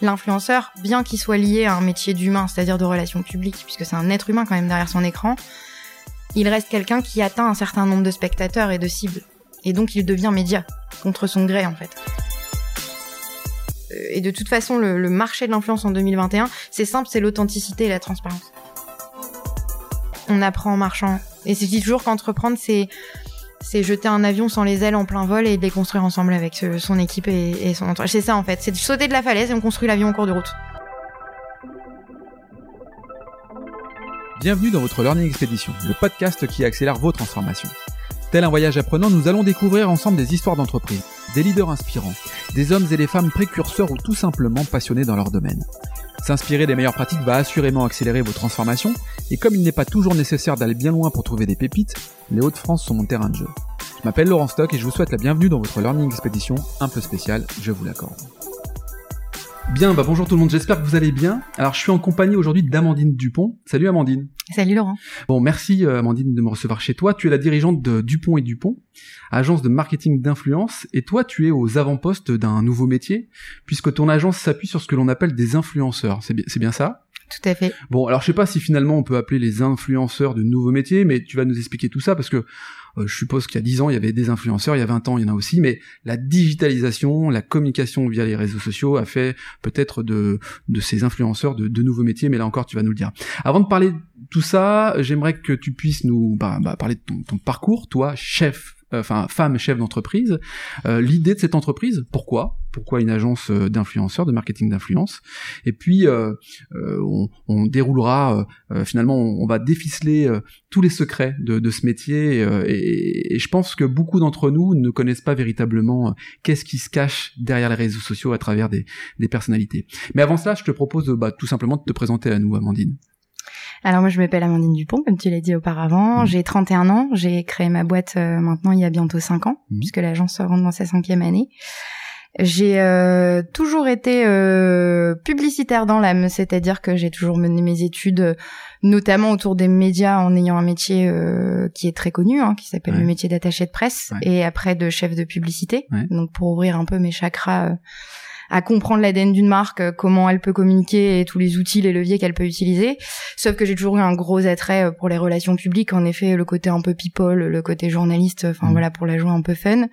L'influenceur, bien qu'il soit lié à un métier d'humain, c'est-à-dire de relations publiques, puisque c'est un être humain quand même derrière son écran, il reste quelqu'un qui atteint un certain nombre de spectateurs et de cibles. Et donc il devient média, contre son gré en fait. Euh, et de toute façon, le, le marché de l'influence en 2021, c'est simple, c'est l'authenticité et la transparence. On apprend en marchant. Et c'est toujours qu'entreprendre, c'est c'est jeter un avion sans les ailes en plein vol et de les construire ensemble avec ce- son équipe et, et son entourage. C'est ça en fait, c'est de sauter de la falaise et on construit l'avion en cours de route. Bienvenue dans votre Learning Expedition, le podcast qui accélère vos transformations. Tel un voyage apprenant, nous allons découvrir ensemble des histoires d'entreprise, des leaders inspirants, des hommes et des femmes précurseurs ou tout simplement passionnés dans leur domaine. S'inspirer des meilleures pratiques va assurément accélérer vos transformations, et comme il n'est pas toujours nécessaire d'aller bien loin pour trouver des pépites, les Hauts-de-France sont mon terrain de jeu. Je m'appelle Laurent Stock et je vous souhaite la bienvenue dans votre Learning Expedition un peu spéciale, je vous l'accorde. Bien, bah bonjour tout le monde, j'espère que vous allez bien. Alors je suis en compagnie aujourd'hui d'Amandine Dupont. Salut Amandine. Salut Laurent. Bon, merci euh, Amandine de me recevoir chez toi. Tu es la dirigeante de Dupont et Dupont, agence de marketing d'influence, et toi tu es aux avant-postes d'un nouveau métier, puisque ton agence s'appuie sur ce que l'on appelle des influenceurs. C'est bien, c'est bien ça? Bon, alors je sais pas si finalement on peut appeler les influenceurs de nouveaux métiers, mais tu vas nous expliquer tout ça parce que euh, je suppose qu'il y a 10 ans il y avait des influenceurs, il y a 20 ans il y en a aussi, mais la digitalisation, la communication via les réseaux sociaux a fait peut-être de, ces influenceurs de, nouveaux métiers, mais là encore tu vas nous le dire. Avant de parler de tout ça, j'aimerais que tu puisses nous bah, bah, parler de ton, parcours, toi chef enfin femme chef d'entreprise, euh, l'idée de cette entreprise, pourquoi? Pourquoi une agence euh, d'influenceurs, de marketing d'influence? Et puis euh, euh, on, déroulera euh, euh, finalement, on, va déficeler euh, tous les secrets de, ce métier euh, et, je pense que beaucoup d'entre nous ne connaissent pas véritablement euh, qu'est-ce qui se cache derrière les réseaux sociaux à travers des, personnalités. Mais avant cela, je te propose bah, tout simplement de te présenter à nous, Amandine. Alors moi je m'appelle Amandine Dupont, comme tu l'as dit auparavant. Mhm. J'ai 31 ans. J'ai créé ma boîte euh, maintenant il y a bientôt 5 ans, Mhm. puisque l'agence rentre dans sa cinquième année. J'ai euh, toujours été euh, publicitaire dans l'âme, c'est-à-dire que j'ai toujours mené mes études, notamment autour des médias, en ayant un métier euh, qui est très connu, hein, qui s'appelle Ouais. le métier d'attaché de presse, Ouais. et après de chef de publicité. Ouais. Donc pour ouvrir un peu mes chakras euh, à comprendre l'ADN d'une marque, euh, comment elle peut communiquer et tous les outils, les leviers qu'elle peut utiliser. Sauf que j'ai toujours eu un gros attrait euh, pour les relations publiques, en effet, le côté un peu people, le côté journaliste, enfin Mhm. voilà, pour la jouer un peu fun.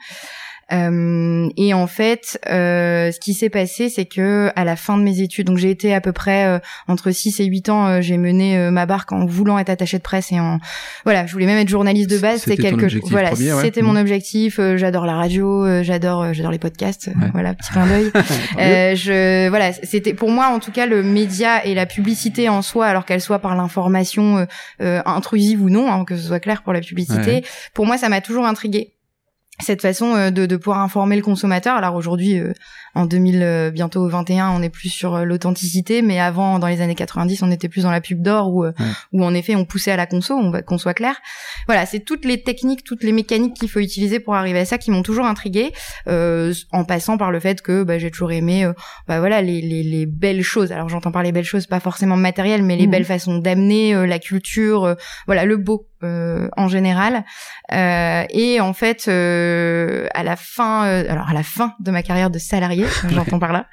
Euh, et en fait, euh, ce qui s'est passé, c'est que à la fin de mes études, donc j'ai été à peu près euh, entre 6 et 8 ans, j'ai mené ma barque en voulant être attachée de presse et en voilà, je voulais même être journaliste de base. C'était quelque objectif voilà, ouais. c'était mon objectif. euh, j'adore la radio, j'adore j'adore les podcasts. Ouais. Voilà, petit clin d'œil. Euh, je voilà, c'était pour moi en tout cas le média et la publicité en soi, alors qu'elle soit par l'information euh, euh, intrusive ou non, hein, que ce soit clair pour la publicité. Ouais. Pour moi, ça m'a toujours intrigué cette façon euh, de, de pouvoir informer le consommateur. Alors aujourd'hui, euh, en 2000, euh, bientôt 21, on est plus sur euh, l'authenticité, mais avant, dans les années 90, on était plus dans la pub d'or où, Ouais. où en effet, on poussait à la conso, on va qu'on soit clair. Voilà, c'est toutes les techniques, toutes les mécaniques qu'il faut utiliser pour arriver à ça qui m'ont toujours intrigué, euh, en passant par le fait que bah, j'ai toujours aimé, euh, bah voilà, les, les, les belles choses. Alors j'entends par les belles choses, pas forcément matérielles, mais les Mhm. belles façons d'amener euh, la culture, euh, voilà, le beau euh, en général. Euh, et en fait, euh, à la fin, euh, alors à la fin de ma carrière de salarié, j'entends par là.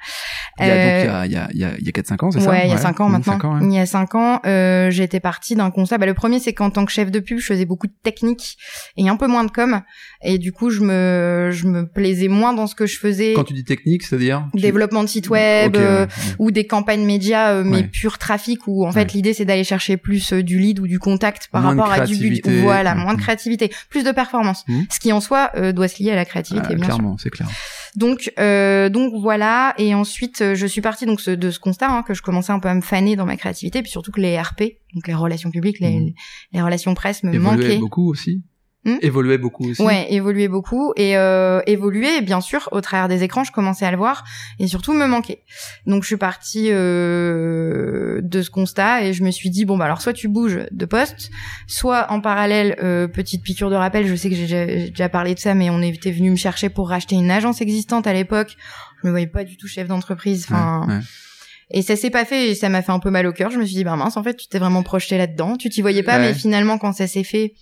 Il y a, euh, donc, il y a, il y a, il y a, il y a 4-5 ans, c'est ça? Ouais, il y a cinq ans maintenant. cinq ans, ouais. Il y a cinq ans, euh, j'étais partie d'un constat. Bah, le premier, c'est qu'en tant que chef de pub, je faisais beaucoup de technique et un peu moins de com. Et du coup, je me, je me plaisais moins dans ce que je faisais. Quand tu dis technique, c'est-à-dire Développement de site web, Ok, ouais, euh, ouais. ou des campagnes médias, euh, mais Ouais. pur trafic, où en fait l'idée c'est d'aller chercher plus euh, du lead ou du contact par Moins rapport à du créativité. Voilà, moins de créativité, plus de performance. Mhm. Ce qui en soi euh, doit se lier à la créativité, Ah, bien clairement, c'est clair. Donc, euh, donc voilà. Et ensuite, je suis partie donc ce- de ce constat hein, que je commençais un peu à me faner dans ma créativité, puis surtout que les RP, donc les relations publiques, les, Mhm. les relations presse me Évoluait manquaient. beaucoup aussi. Hmm Évoluait beaucoup aussi. Ouais, évoluer beaucoup et euh, évoluer, bien sûr, au travers des écrans, je commençais à le voir et surtout me manquer. Donc je suis partie euh, de ce constat et je me suis dit bon bah alors soit tu bouges de poste, soit en parallèle euh, petite piqûre de rappel. Je sais que j'ai déjà, j'ai déjà parlé de ça, mais on était venu me chercher pour racheter une agence existante à l'époque. Je me voyais pas du tout chef d'entreprise. Enfin. Ouais, ouais. Et ça s'est pas fait et ça m'a fait un peu mal au cœur. Je me suis dit, bah mince, en fait, tu t'es vraiment projeté là-dedans. Tu t'y voyais pas, Ouais. mais finalement, quand ça s'est fait,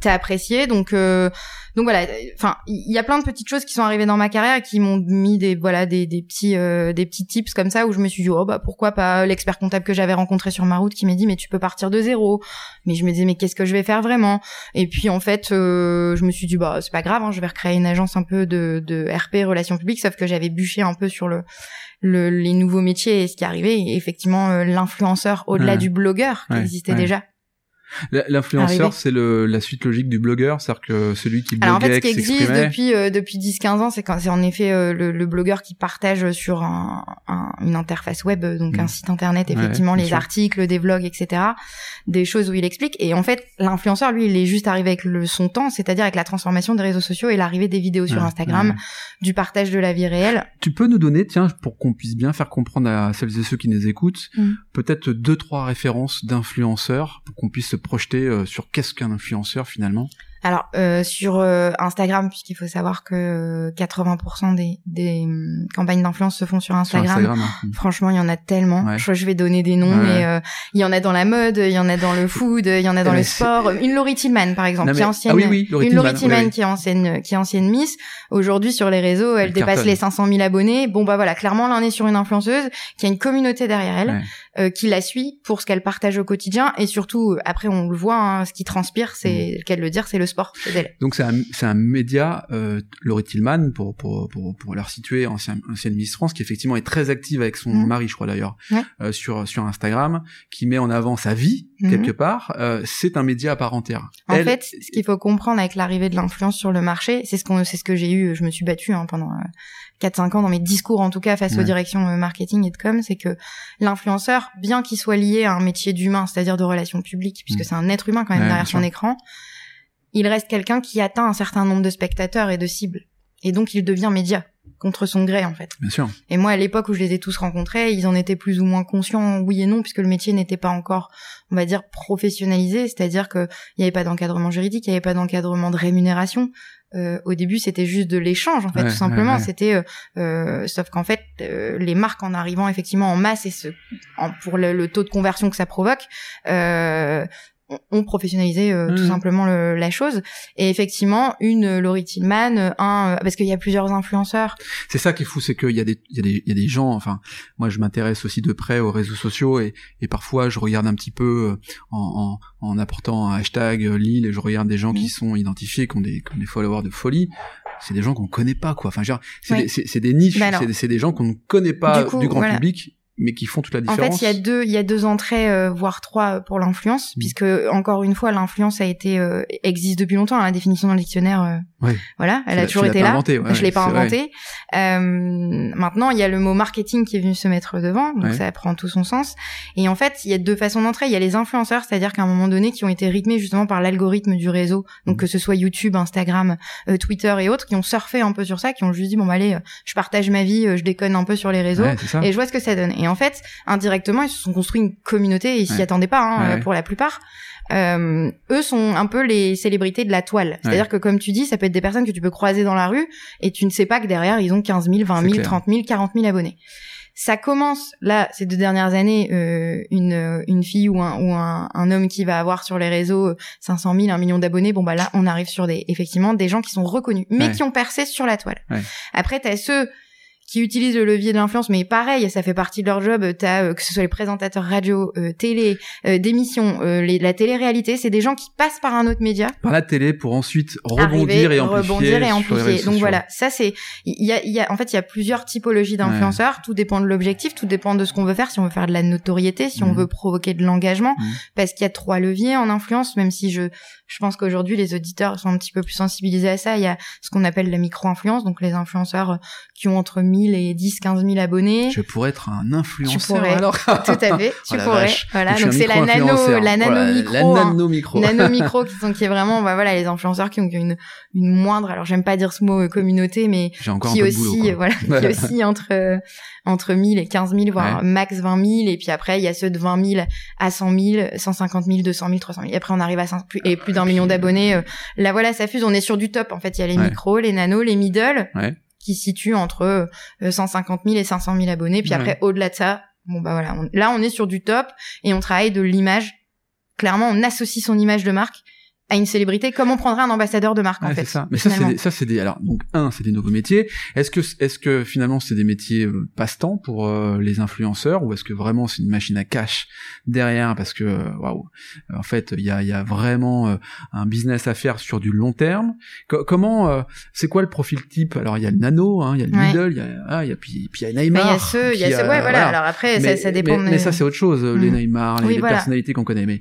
t'es apprécié. Donc euh, donc voilà enfin il y a plein de petites choses qui sont arrivées dans ma carrière et qui m'ont mis des voilà des, des petits euh, des petits tips comme ça où je me suis dit oh bah pourquoi pas l'expert comptable que j'avais rencontré sur ma route qui m'a dit mais tu peux partir de zéro. Mais je me disais mais qu'est-ce que je vais faire vraiment? Et puis en fait euh, je me suis dit bah c'est pas grave hein, je vais recréer une agence un peu de de RP relations publiques sauf que j'avais bûché un peu sur le le, les nouveaux métiers et ce qui arrivait. Et effectivement, euh, l'influenceur, au-delà du blogueur qui existait déjà, L'influenceur, c'est la suite logique du blogueur, c'est-à-dire que celui qui bloguait, Alors en fait, ce qui existe depuis euh, depuis 10-15 ans, c'est c'est en effet euh, le, le, blogueur qui partage sur un, un, une interface web, donc un mm. site internet, effectivement les articles, des vlogs, etc., des choses où il explique. Et en fait, l'influenceur, lui, il est juste arrivé avec le son temps, c'est-à-dire avec la transformation des réseaux sociaux et l'arrivée des vidéos sur Instagram, du partage de la vie réelle. Tu peux nous donner, tiens, pour qu'on puisse bien faire comprendre à celles et ceux qui nous écoutent, mm. peut-être deux trois références d'influenceurs pour qu'on puisse se projeter euh, sur qu'est-ce qu'un influenceur finalement? Alors euh, sur euh, Instagram, puisqu'il faut savoir que 80% des, des hum, campagnes d'influence se font sur Instagram. Hein. Franchement, il y en a tellement. Je, je vais donner des noms, mais euh, il y en a dans la mode, il y en a dans le food, il y en a dans le sport. Une Laurie Tillman, par exemple, qui est ancienne, ah oui, oui, une Laurie Tillman qui est ancienne, qui est ancienne Miss. Aujourd'hui, sur les réseaux, elle, dépasse les 500 000 abonnés. Bon bah voilà, clairement, là on est sur une influenceuse qui a une communauté derrière elle, qui la suit pour ce qu'elle partage au quotidien et surtout, après on le voit, hein, ce qui transpire, c'est mmh. qu'elle le dire, c'est le sport Donc c'est un, c'est un média, euh, Laurie Tillman, pour, pour, pour, pour la resituer, ancienne, ancienne Miss France, qui effectivement est très active avec son mm. mari, je crois d'ailleurs, euh, sur, sur Instagram, qui met en avant sa vie, mm-hmm. quelque part. Euh, c'est un média à part entière. En fait, ce qu'il faut comprendre avec l'arrivée de l'influence sur le marché, c'est ce qu'on, c'est ce que j'ai eu, je me suis battue hein, pendant 4-5 ans dans mes discours en tout cas face aux directions euh, marketing et de com, c'est que l'influenceur, bien qu'il soit lié à un métier d'humain, c'est-à-dire de relations publiques, puisque mm. c'est un être humain quand même derrière son écran, il reste quelqu'un qui atteint un certain nombre de spectateurs et de cibles. Et donc il devient média contre son gré en fait. Bien sûr. Et moi à l'époque où je les ai tous rencontrés, ils en étaient plus ou moins conscients, oui et non, puisque le métier n'était pas encore, on va dire, professionnalisé, c'est-à-dire qu'il n'y avait pas d'encadrement juridique, il n'y avait pas d'encadrement de rémunération. Euh, au début, c'était juste de l'échange, en fait, tout simplement. C'était, euh, euh, sauf qu'en fait, les marques en arrivant effectivement en masse et ce, pour le, le, taux de conversion que ça provoque, ont professionnalisé euh, tout mmh. simplement la chose. Et effectivement une Laurie Tillman un euh, parce qu'il y a plusieurs influenceurs. C'est ça qui est fou c'est qu'il y a des il y a des il y a des gens enfin moi je m'intéresse aussi de près aux réseaux sociaux et, et parfois je regarde un petit peu euh, en, en, en apportant un hashtag Lille et je regarde des gens qui mmh. sont identifiés qui ont des qui ont des followers de folie. C'est des gens qu'on connaît pas quoi. Enfin genre c'est des, c'est des niches bah c'est des gens qu'on ne connaît pas du, grand public mais qui font toute la différence. En fait, il y a deux, il y a deux entrées, euh, voire trois pour l'influence, mm. puisque encore une fois, l'influence a été euh, existe depuis longtemps. Hein, la définition dans le dictionnaire, euh, voilà, elle a toujours été là. Inventé, je l'ai pas inventé. maintenant, il y a le mot marketing qui est venu se mettre devant, donc ça prend tout son sens. Et en fait, il y a deux façons d'entrer. Il y a les influenceurs, c'est-à-dire qu'à un moment donné, qui ont été rythmés justement par l'algorithme du réseau, donc mm. que ce soit YouTube, Instagram, Twitter et autres, qui ont surfé un peu sur ça, qui ont juste dit bon bah allez, je partage ma vie, je déconne un peu sur les réseaux et je vois ce que ça donne. Et en fait, indirectement, ils se sont construits une communauté et ils s'y attendaient pas hein, pour la plupart. Euh, eux sont un peu les célébrités de la toile. C'est-à-dire que comme tu dis, ça peut être des personnes que tu peux croiser dans la rue et tu ne sais pas que derrière ils ont 15 000, 20 000, 30 000, 40 000 abonnés. Ça commence là ces deux dernières années euh, une une fille ou un ou un, un, homme qui va avoir sur les réseaux 500 000, 1 million d'abonnés. Bon bah là on arrive sur des effectivement des gens qui sont reconnus mais qui ont percé sur la toile. Après t'as ceux qui utilisent le levier de l'influence, mais pareil, ça fait partie de leur job. T'as euh, que ce soit les présentateurs radio, euh, télé, euh, d'émissions, euh, la télé-réalité, c'est des gens qui passent par un autre média. Par la télé pour ensuite rebondir et amplifier. Rebondir et amplifier. Donc voilà, ça c'est, il y a, y a, en fait, il y a plusieurs typologies d'influenceurs. Tout dépend de l'objectif, tout dépend de ce qu'on veut faire. Si on veut faire de la notoriété, si on mhm. veut provoquer de l'engagement, mhm. parce qu'il y a trois leviers en influence. Même si je, je pense qu'aujourd'hui les auditeurs sont un petit peu plus sensibilisés à ça. Il y a ce qu'on appelle la micro-influence, donc les influenceurs qui ont entre 1000 et 10, 15 000 abonnés. Je pourrais être un influenceur. Tu pourrais, alors. tout à fait. Tu oh pourrais. Voilà. Donc c'est la nano, la nano micro. La nano micro. nano micro qui sont, qui est vraiment, bah, voilà, les influenceurs qui ont une, une moindre, alors j'aime pas dire ce mot euh, communauté, mais qui aussi, voilà, qui aussi entre, euh, entre 1000 et 15 000, voire max 20 000. Et puis après, il y a ceux de 20 000 à 100 000, 150 000, 200 000, 300 000. Et après, on arrive à 5, plus, et plus d'un million d'abonnés. Euh, là, voilà, ça fuse. On est sur du top. En fait, il y a les micros, les nanos, les middle. Ouais qui situe entre 150 euh, 000 et 500 000 abonnés. Puis après, au-delà de ça, bon bah voilà, là on est sur du top et on travaille de l'image. Clairement, on associe son image de marque à une célébrité comme on prendrait un ambassadeur de marque en fait. Ça. Mais ça c'est des, ça c'est des alors donc un c'est des nouveaux métiers. Est-ce que est-ce que finalement c'est des métiers euh, passe-temps pour euh, les influenceurs ou est-ce que vraiment c'est une machine à cash derrière parce que waouh en fait il y a il y a vraiment euh, un business à faire sur du long terme. comment c'est quoi le profil type? Alors il y a le nano, hein, il y a le middle, il y a ah, il y a puis puis il y a Neymar. Il y a ceux, il y a ceux, ouais voilà. Alors après ça, ça dépend. Mais, mais ça c'est autre chose. Les mm. Neymar, les, personnalités qu'on connaît, mais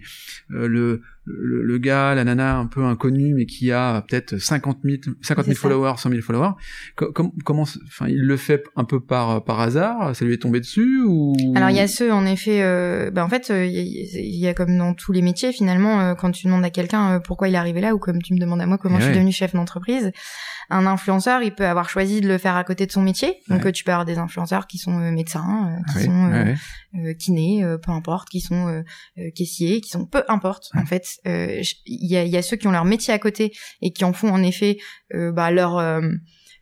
le le, le, gars, la nana un peu inconnue, mais qui a peut-être 50 000, 50 000 followers, 100 000 followers, comment, enfin, il le fait un peu par par hasard, ça lui est tombé dessus ou? Alors il y a ceux, en effet, euh, bah, en fait, euh, il y, a comme dans tous les métiers, finalement, euh, quand tu demandes à quelqu'un pourquoi il est arrivé là, ou comme tu me demandes à moi comment je suis devenu chef d'entreprise, un influenceur, il peut avoir choisi de le faire à côté de son métier. Donc tu peux avoir des influenceurs qui sont médecins, qui sont kinés, peu importe, qui sont caissiers, qui sont peu importe en fait. Il y, a, y, a, ceux qui ont leur métier à côté et qui en font en effet bah, leur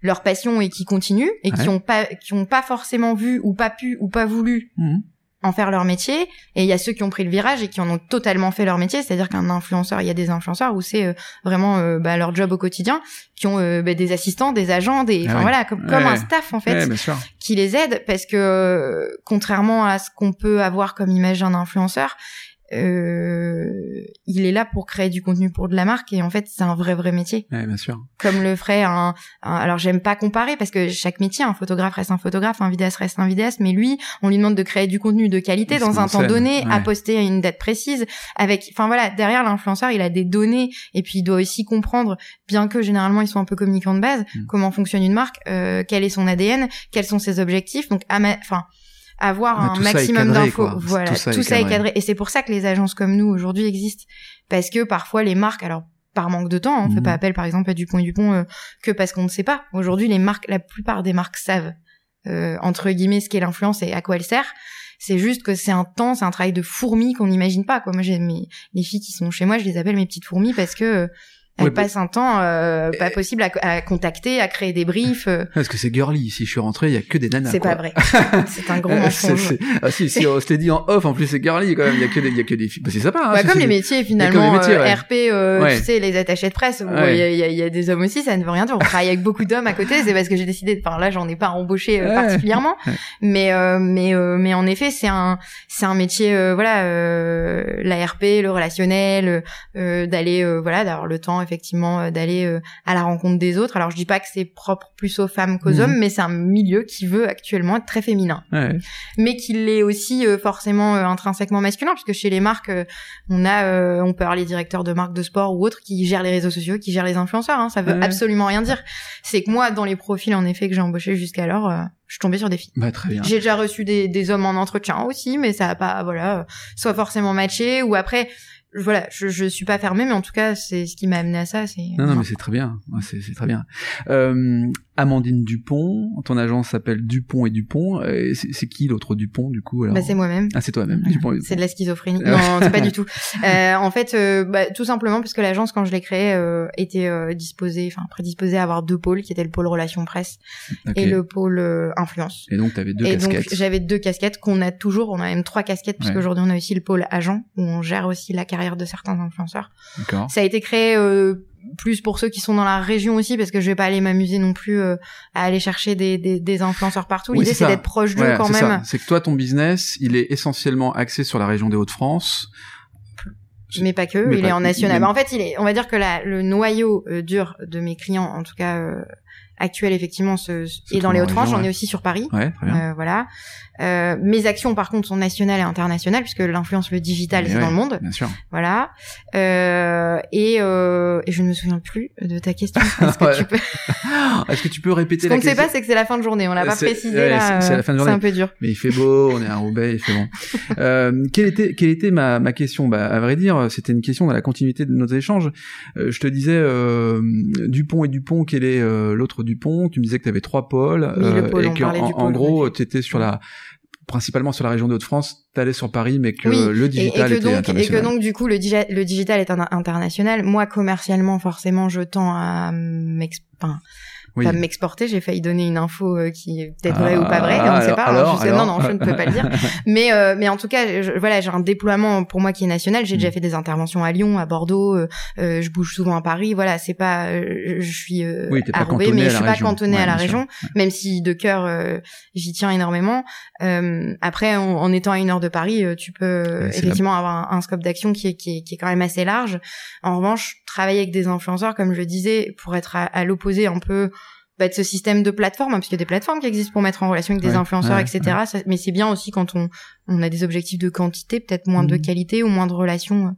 leur passion et qui continuent et qui ont pas qui ont pas forcément vu ou pas pu ou pas voulu mmh en faire leur métier. Et il y a ceux qui ont pris le virage et qui en ont totalement fait leur métier. C'est-à-dire qu'un influenceur il y a des influenceurs où c'est euh, vraiment euh, bah, leur job au quotidien qui ont euh, bah, des assistants des agents des enfin ah voilà comme, comme un staff en fait qui les aide parce que contrairement à ce qu'on peut avoir comme image d'un influenceur euh, il est là pour créer du contenu pour de la marque et en fait c'est un vrai vrai métier. Ouais, bien sûr. Comme le ferait un, alors j'aime pas comparer parce que chaque métier, un photographe reste un photographe, un vidéaste reste un vidéaste, mais lui, on lui demande de créer du contenu de qualité dans un temps donné, à poster à une date précise, avec, enfin voilà, derrière l'influenceur, il a des données et puis il doit aussi comprendre, bien que généralement ils sont un peu communicants de base, mm. comment fonctionne une marque, euh, quel est son ADN, quels sont ses objectifs, donc enfin avoir un maximum d'infos. Voilà, tout ça, est, cadré. Et c'est pour ça que les agences comme nous aujourd'hui existent, parce que parfois les marques, alors par manque de temps, on fait mhm. pas appel par exemple à Dupont et Dupont euh, que parce qu'on ne sait pas. Aujourd'hui, les marques, la plupart des marques savent euh, entre guillemets ce qu'est l'influence et à quoi elle sert. C'est juste que c'est un temps, c'est un travail de fourmi qu'on n'imagine pas. Quoi. Moi, j'ai mes les filles qui sont chez moi, je les appelle mes petites fourmis parce que euh, elle passe un temps euh, pas possible à, à, contacter, à créer des briefs. Euh. Parce que c'est girly. Si je suis rentré, il y a que des nanas. C'est pas vrai. c'est un gros mensonge. Ah si, si, on s'était dit en off. En plus, c'est girly quand même. Il y a que des, il y a que des filles. Bah, c'est sympa. Hein, ouais, comme les métiers finalement. Les métiers, RP, euh, tu sais, les attachés de presse. Il y, a, y, a, des hommes aussi. Ça ne veut rien dire. On travaille avec beaucoup d'hommes à côté. C'est parce que j'ai décidé. Enfin là, j'en ai pas embauché particulièrement. Mais mais mais en effet, c'est un c'est un métier. voilà, la RP, le relationnel, d'aller voilà, d'avoir le temps effectivement d'aller aller euh, à la rencontre des autres. Alors je dis pas que c'est propre plus aux femmes qu'aux mhm. hommes, mais c'est un milieu qui veut actuellement être très féminin, mais qui l'est aussi euh, forcément euh, intrinsèquement masculin, puisque chez les marques, on a, on peut avoir les directeurs de marques de sport ou autres qui gèrent les réseaux sociaux, qui gèrent les influenceurs. Hein, ça veut absolument rien dire. C'est que moi, dans les profils en effet que j'ai embauchés jusqu'alors, je suis tombée sur des filles. Bah, très bien. J'ai déjà reçu des, des hommes en entretien aussi, mais ça a pas, voilà, soit forcément matché ou après voilà, je, je suis pas fermée, mais en tout cas, c'est ce qui m'a amené à ça. C'est non, non, mais c'est très bien, c'est très bien. Euh, Amandine Dupont, ton agence s'appelle Dupont et Dupont. C'est qui l'autre Dupont du coup alors bah, c'est moi-même. Ah, c'est toi-même. C'est de la schizophrénie. non, c'est pas du tout. Euh, en fait, euh, bah, tout simplement parce que l'agence, quand je l'ai créée, euh, était euh, disposée, enfin prédisposée à avoir deux pôles, qui étaient le pôle relations presse et le pôle euh, influence. Et donc, tu avais deux et casquettes. donc, j'avais deux casquettes qu'on a toujours. On a même trois casquettes puisque aujourd'hui, on a aussi le pôle agent où on gère aussi la carrière de certains influenceurs. Ça a été créé plus pour ceux qui sont dans la région aussi parce que je vais pas aller m'amuser non plus euh, à aller chercher des, des, des influenceurs partout. L'idée c'est d'être proche d'eux quand même. C'est que toi ton business, il est essentiellement axé sur la région des Hauts-de-France. Mais pas que, il est en national. Bah, en fait, il est, on va dire que la, le noyau euh, dur de mes clients, en tout cas euh, actuel effectivement, ce, est dans les Hauts-de-France. J'en ai aussi sur Paris. Ouais, voilà. Euh, mes actions, par contre, sont nationales et internationales puisque l'influence, le digital, c'est dans le monde. Bien sûr. Voilà. Euh, et, euh, et, je ne me souviens plus de ta question. Est-ce que tu peux Est-ce que tu peux répéter la question Ce qu'on ne sait pas, c'est que c'est la fin de journée. On l'a pas précisé là. C'est la fin de journée. C'est un peu dur. Mais il fait beau, on est à Roubaix, il fait bon. euh, quelle était quelle était ma ma question? Bah, à vrai dire, c'était une question dans la continuité de nos échanges. Euh, je te disais euh, Dupont et Dupont. Quel est euh, l'autre Dupont Tu me disais que tu avais trois pôles oui, pôle, et qu'en en, gros, tu étais sur la principalement sur la région de Hauts-de-France, t'allais sur Paris, mais que le digital et, que était donc, international. Et que donc, du coup, le, le digital est international. Moi, commercialement, forcément, je tends à pas m'exporter. J'ai failli donner une info euh, qui est peut-être vraie ou pas vraie, on ne sait pas. Hein, non, non, je ne peux pas le dire. mais, euh, mais en tout cas, voilà, j'ai un déploiement pour moi qui est national. J'ai déjà mm. fait des interventions à Lyon, à Bordeaux. Euh, je bouge souvent à Paris. Voilà, c'est pas, je suis à Roubaix, mais je suis pas cantonnée à la région, même si de cœur j'y tiens énormément. après, en, étant à une heure de Paris, tu peux effectivement avoir un, scope d'action qui est, qui est qui est quand même assez large. En revanche, travailler avec des influenceurs, comme je le disais, pour être à, l'opposé un peu bah, de ce système de plateforme, hein, parce qu'il y a des plateformes qui existent pour mettre en relation avec des influenceurs, etc. mais c'est bien aussi quand on, on a des objectifs de quantité, peut-être moins de mmh. qualité ou moins de relations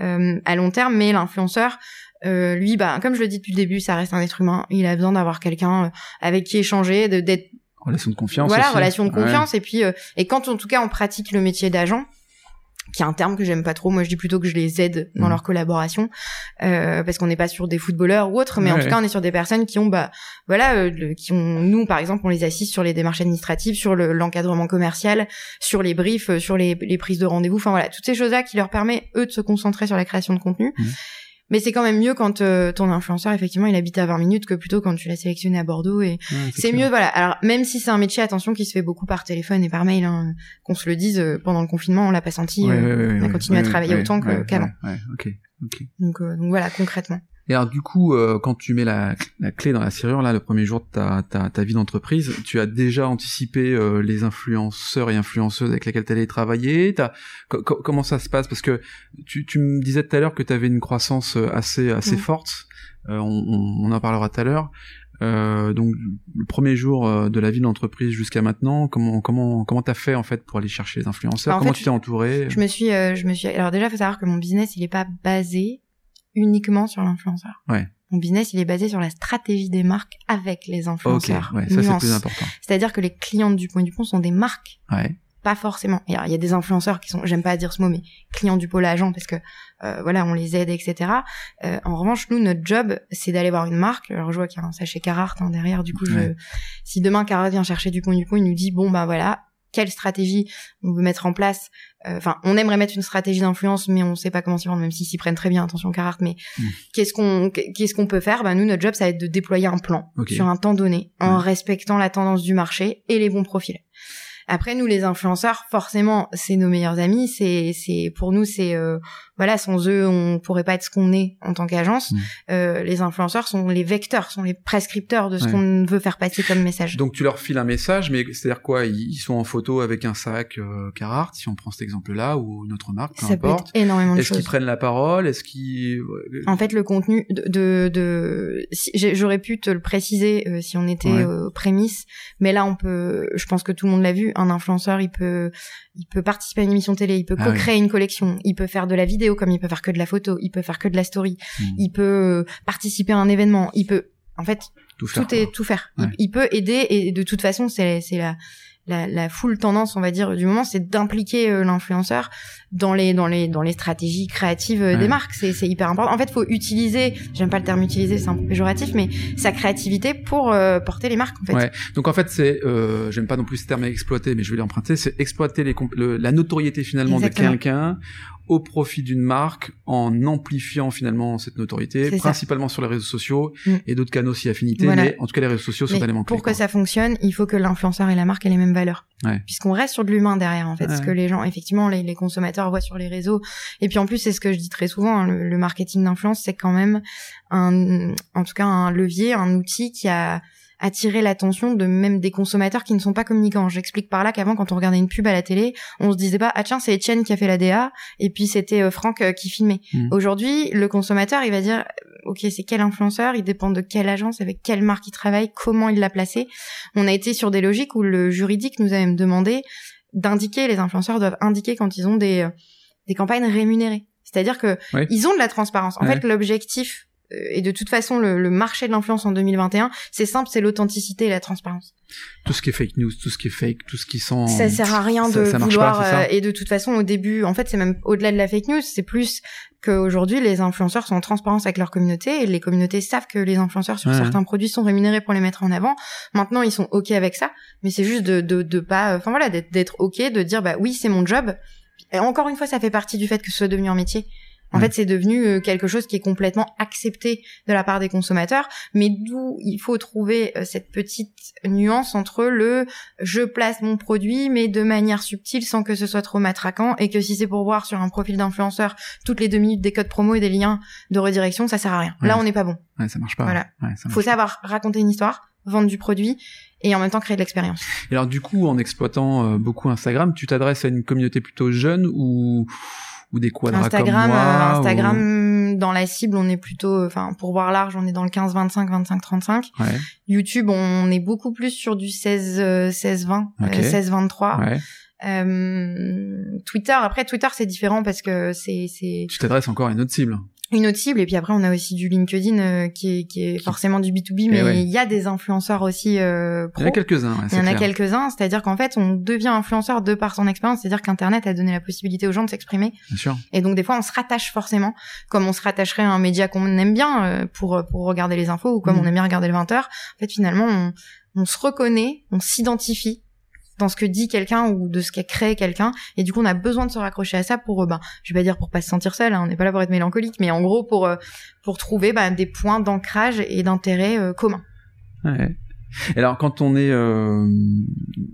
euh, à long terme. Mais l'influenceur, euh, lui, bah, comme je le dis depuis le début, ça reste un être humain. Il a besoin d'avoir quelqu'un euh, avec qui échanger, d'être relation de confiance. Voilà, relation de confiance. Et puis, et quand en tout cas on pratique le métier d'agent, qui est un terme que j'aime pas trop. Moi, je dis plutôt que je les aide dans mmh. leur collaboration, euh, parce qu'on n'est pas sur des footballeurs ou autres, mais en tout cas, on est sur des personnes qui ont, bah, voilà, euh, qui ont, nous, par exemple, on les assiste sur les démarches administratives, sur l'encadrement commercial, sur les briefs, euh, sur les, les prises de rendez-vous, enfin voilà, toutes ces choses-là qui leur permettent eux de se concentrer sur la création de contenu. Mmh. Mais c'est quand même mieux quand euh, ton influenceur, effectivement, il habite à 20 minutes que plutôt quand tu l'as sélectionné à Bordeaux. Et c'est mieux, voilà. Alors même si c'est un métier, attention, qui se fait beaucoup par téléphone et par mail, hein, qu'on se le dise, euh, pendant le confinement, on l'a pas senti. Euh, on a continué à travailler autant qu'avant. ok, ok. Donc, donc voilà, concrètement. Et alors du coup, euh, quand tu mets la, la, clé dans la serrure, là, le premier jour de ta, ta, ta vie d'entreprise, tu as déjà anticipé euh, les influenceurs et influenceuses avec lesquels tu allais travailler. Comment ça se passe? Parce que tu, tu me disais tout à l'heure que tu avais une croissance euh, assez, assez forte. On, on, en parlera tout à l'heure. donc le premier jour de la vie d'entreprise jusqu'à maintenant, comment comment comment t'as fait en fait pour aller chercher les influenceurs? Bah, Comment tu t'es entouré Je me suis je me suis alors déjà faut savoir que mon business il est pas basé uniquement sur l'influenceur. Ouais. Mon business, il est basé sur la stratégie des marques avec les influenceurs. Ok, ouais, ça c'est plus important. C'est-à-dire que les clients du Point du Pont sont des marques. Ouais. Pas forcément. Il y, a des influenceurs qui sont, j'aime pas dire ce mot, mais clients du pôle agent parce que euh, voilà, on les aide, etc. Euh, en revanche, nous, notre job, c'est d'aller voir une marque. Alors je vois qu'il y a un sachet Carhartt hein, derrière. Du coup, je, si demain Carhartt vient chercher du Point du Pont, il nous dit bon bah voilà, quelle stratégie on veut mettre en place. Euh, enfin, on aimerait mettre une stratégie d'influence, mais on sait pas comment s'y prendre, même s'ils s'y prennent très bien. Attention, Carhartt, mais hmm. qu'est-ce qu'on qu'est-ce qu'on peut faire? Bah nous, notre job, ça va être de déployer un plan sur un temps donné, en respectant la tendance du marché et les bons profils. Après, nous, les influenceurs, forcément, c'est nos meilleurs amis. C'est, c'est pour nous, c'est euh, voilà, sans eux, on pourrait pas être ce qu'on est en tant qu'agence. Mm. Euh, les influenceurs sont les vecteurs, sont les prescripteurs de ce qu'on veut faire passer comme message. Donc tu leur files un message, mais c'est-à-dire quoi ils, sont en photo avec un sac euh, Carhartt, si on prend cet exemple-là, ou une autre marque, peu Ça importe. Peut être énormément de Est-ce qu'ils prennent la parole? Est-ce qu'ils En fait, le contenu de, de, de... j'aurais pu te le préciser euh, si on était euh, prémices, mais là, on peut. Je pense que tout le monde l'a vu. Un influenceur, il peut, il peut participer à une émission télé, il peut ah co-créer une collection, il peut faire de la vidéo comme il peut faire que de la photo, il peut faire que de la story, hmm. il peut euh, participer à un événement, il peut, en fait, tout, est tout faire. Il, peut aider et de toute façon, c'est la la, la full tendance, on va dire, du moment, c'est d'impliquer euh, l'influenceur dans les dans les dans les stratégies créatives euh, des marques. C'est c'est hyper important. En fait, faut utiliser, j'aime pas le terme utiliser, c'est un peu péjoratif, mais sa créativité pour euh, porter les marques. En fait. Ouais. Donc en fait, c'est j'aime pas non plus ce terme exploiter, mais je vais l'emprunter. C'est exploiter les la notoriété finalement de quelqu'un au profit d'une marque en amplifiant finalement cette notoriété, principalement sur les réseaux sociaux mm. et d'autres canaux si affinité, mais en tout cas les réseaux sociaux sont éléments Pour que ça fonctionne, il faut que l'influenceur et la marque aient les mêmes valeurs. Ouais. Puisqu'on reste sur de l'humain derrière en fait, ce que les gens, effectivement, les, les, consommateurs voient sur les réseaux. Et puis en plus, c'est ce que je dis très souvent, hein, le, le marketing d'influence, c'est quand même un, en tout cas un levier, un outil qui a attirer l'attention de même des consommateurs qui ne sont pas communicants. J'explique par là qu'avant, quand on regardait une pub à la télé, on se disait pas ah tiens c'est Etienne qui a fait la DA et puis c'était euh, Franck euh, qui filmait. Mmh. Aujourd'hui, le consommateur il va dire euh, ok c'est quel influenceur, il dépend de quelle agence, avec quelle marque il travaille, comment il l'a placé. On a été sur des logiques où le juridique nous a même demandé d'indiquer, les influenceurs doivent indiquer quand ils ont des des campagnes rémunérées. C'est-à-dire que ils ont de la transparence. En fait, l'objectif euh, et de toute façon, le, marché de l'influence en 2021, c'est simple, c'est l'authenticité et la transparence. Tout ce qui est fake news, tout ce qui est fake, tout ce qui sent... Ça sert à rien de vouloir... Euh, et de toute façon, au début, en fait, c'est même au-delà de la fake news, c'est plus qu'aujourd'hui, les influenceurs sont en transparence avec leur communauté et les communautés savent que les influenceurs sur certains produits sont rémunérés pour les mettre en avant. Maintenant, ils sont OK avec ça, mais c'est juste de, de, de pas... Enfin voilà, d'être OK, de dire, bah oui, c'est mon job. Et encore une fois, ça fait partie du fait que ce soit devenu un métier En Ouais. fait, c'est devenu euh, quelque chose qui est complètement accepté de la part des consommateurs, mais d'où il faut trouver euh, cette petite nuance entre le je place mon produit, mais de manière subtile, sans que ce soit trop matraquant, et que si c'est pour voir sur un profil d'influenceur toutes les deux minutes des codes promo et des liens de redirection, ça sert à rien. Là, on n'est pas bon. Ouais, ça marche pas. Voilà. Ouais, ça Faut savoir raconter une histoire, vendre du produit, et en même temps créer de l'expérience. Et alors du coup, en exploitant euh, beaucoup Instagram, tu t'adresses à une communauté plutôt jeune ou ou des quadras Instagram, comme moi euh, ou- Instagram, dans la cible, on est plutôt, enfin, pour voir large, on est dans le 15-25, 25-35. Ouais, YouTube, on est beaucoup plus sur du 16, euh, 16-20, Ok. euh, 16-23. ouais. Euh, Twitter, après Twitter, c'est différent parce que c'est c'est Tu t'adresses encore à une autre cible. Une autre cible. Et puis après, on a aussi du LinkedIn euh, qui est qui est forcément du B2B, Eh mais ouais. il y a des influenceurs aussi euh, Il y en a pro. quelques-uns. Ouais, Il y en a quelques-uns, c'est-à-dire qu'en fait, on devient influenceur de par son expérience, c'est-à-dire qu'Internet a donné la possibilité aux gens de s'exprimer. Bien sûr. Et donc des fois on se rattache forcément, comme on se rattacherait à un média qu'on aime bien euh, pour pour regarder les infos ou comme Mhm. on aime bien regarder le 20 heures. En fait finalement on, on se reconnaît, on s'identifie dans ce que dit quelqu'un ou de ce qu'a créé quelqu'un et du coup on a besoin de se raccrocher à ça pour euh, ben je vais pas dire pour pas se sentir seul hein, on n'est pas là pour être mélancolique mais en gros pour euh, pour trouver ben, des points d'ancrage et d'intérêt euh, communs Ouais. Et alors quand on est euh,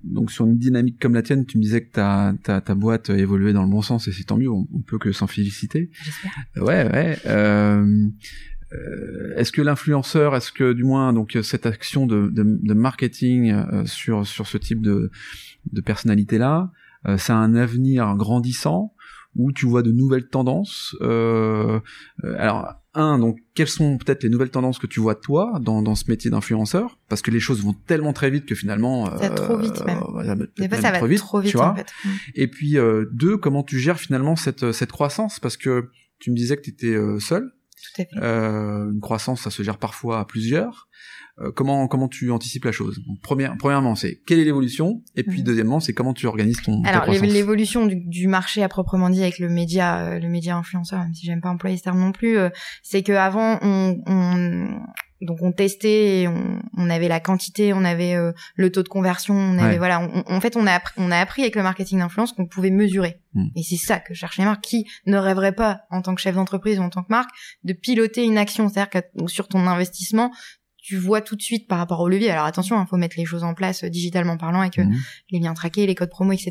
donc sur une dynamique comme la tienne, tu me disais que ta ta, ta boîte a évolué dans le bon sens et c'est tant mieux. On, on peut que s'en féliciter. j'espère Ouais, ouais. Euh, est-ce que l'influenceur, est-ce que du moins donc euh, cette action de, de, de marketing euh, sur sur ce type de de personnalité là, euh, ça a un avenir grandissant où tu vois de nouvelles tendances. Euh, euh, alors un, donc quelles sont peut-être les nouvelles tendances que tu vois toi dans dans ce métier d'influenceur? Parce que les choses vont tellement très vite que finalement Ça va trop vite, même. euh, ça va peut-être des fois même ça va trop vite, trop vite tu vois en fait Mm. et puis euh, deux, comment tu gères finalement cette cette croissance? Parce que tu me disais que tu étais seul. Tout à fait Euh, une croissance, ça se gère parfois à plusieurs. Euh, comment comment tu anticipes la chose? Donc, première, Premièrement, c'est quelle est l'évolution? Et puis Mhm. deuxièmement, c'est comment tu organises ton Alors l'évolution du, du marché à proprement dit avec le média, euh, le média influenceur, même si j'aime pas employer ce terme non plus, euh, c'est que avant on, on donc on testait, et on, on avait la quantité, on avait euh, le taux de conversion, on avait Ouais. voilà, on- en fait on a appris, on a appris avec le marketing d'influence qu'on pouvait mesurer. Mm. Et c'est ça que cherchent les marques qui ne rêveraient pas en tant que chef d'entreprise ou en tant que marque de piloter une action, c'est-à-dire que sur ton investissement tu vois tout de suite par rapport au levier. Alors attention, il faut mettre les choses en place euh, digitalement parlant et que Mhm. les liens traqués, les codes promo, etc.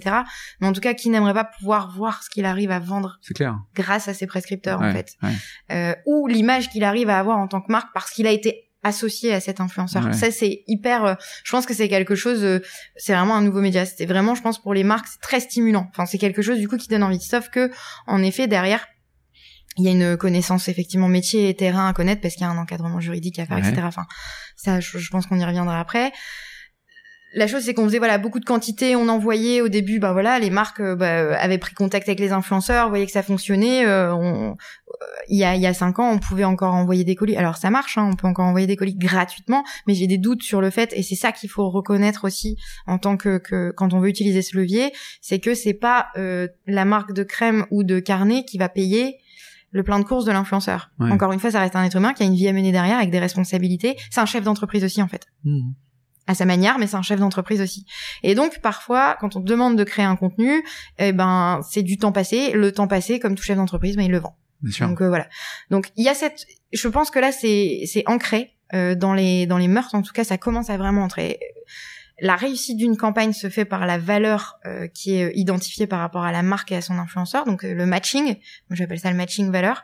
Mais en tout cas, qui n'aimerait pas pouvoir voir ce qu'il arrive à vendre C'est clair. grâce à ses prescripteurs, en fait, ouais. euh, ou l'image qu'il arrive à avoir en tant que marque parce qu'il a été associé à cet influenceur. Ouais. Ça, c'est hyper. euh, je pense que c'est quelque chose. euh, c'est vraiment un nouveau média. C'était vraiment, je pense, pour les marques, c'est très stimulant. Enfin, c'est quelque chose du coup qui donne envie. Sauf que, en effet, derrière. Il y a une connaissance effectivement métier et terrain à connaître parce qu'il y a un encadrement juridique à faire, Ouais. etc. Enfin, ça, je, je pense qu'on y reviendra après la chose c'est qu'on faisait voilà beaucoup de quantité on envoyait au début bah voilà les marques euh, bah, avaient pris contact avec les influenceurs voyaient que ça fonctionnait euh, on- euh, il y a il y a cinq ans on pouvait encore envoyer des colis alors ça marche hein, on peut encore envoyer des colis gratuitement mais j'ai des doutes sur le fait et c'est ça qu'il faut reconnaître aussi en tant que, que quand on veut utiliser ce levier c'est que c'est pas euh, la marque de crème ou de carnet qui va payer le plein de courses de l'influenceur. Ouais. Encore une fois, ça reste un être humain qui a une vie à mener derrière avec des responsabilités. C'est un chef d'entreprise aussi, en fait Mhm. à sa manière, mais c'est un chef d'entreprise aussi. Et donc parfois, quand on te demande de créer un contenu, eh ben c'est du temps passé. Le temps passé, comme tout chef d'entreprise, ben il le vend. Bien sûr. Donc euh, voilà. Donc il y a cette, je pense que là c'est c'est ancré euh, dans les dans les mœurs. En tout cas, ça commence à vraiment entrer. La réussite d'une campagne se fait par la valeur euh, qui est identifiée par rapport à la marque et à son influenceur, donc euh, le matching. Moi j'appelle ça le matching valeur.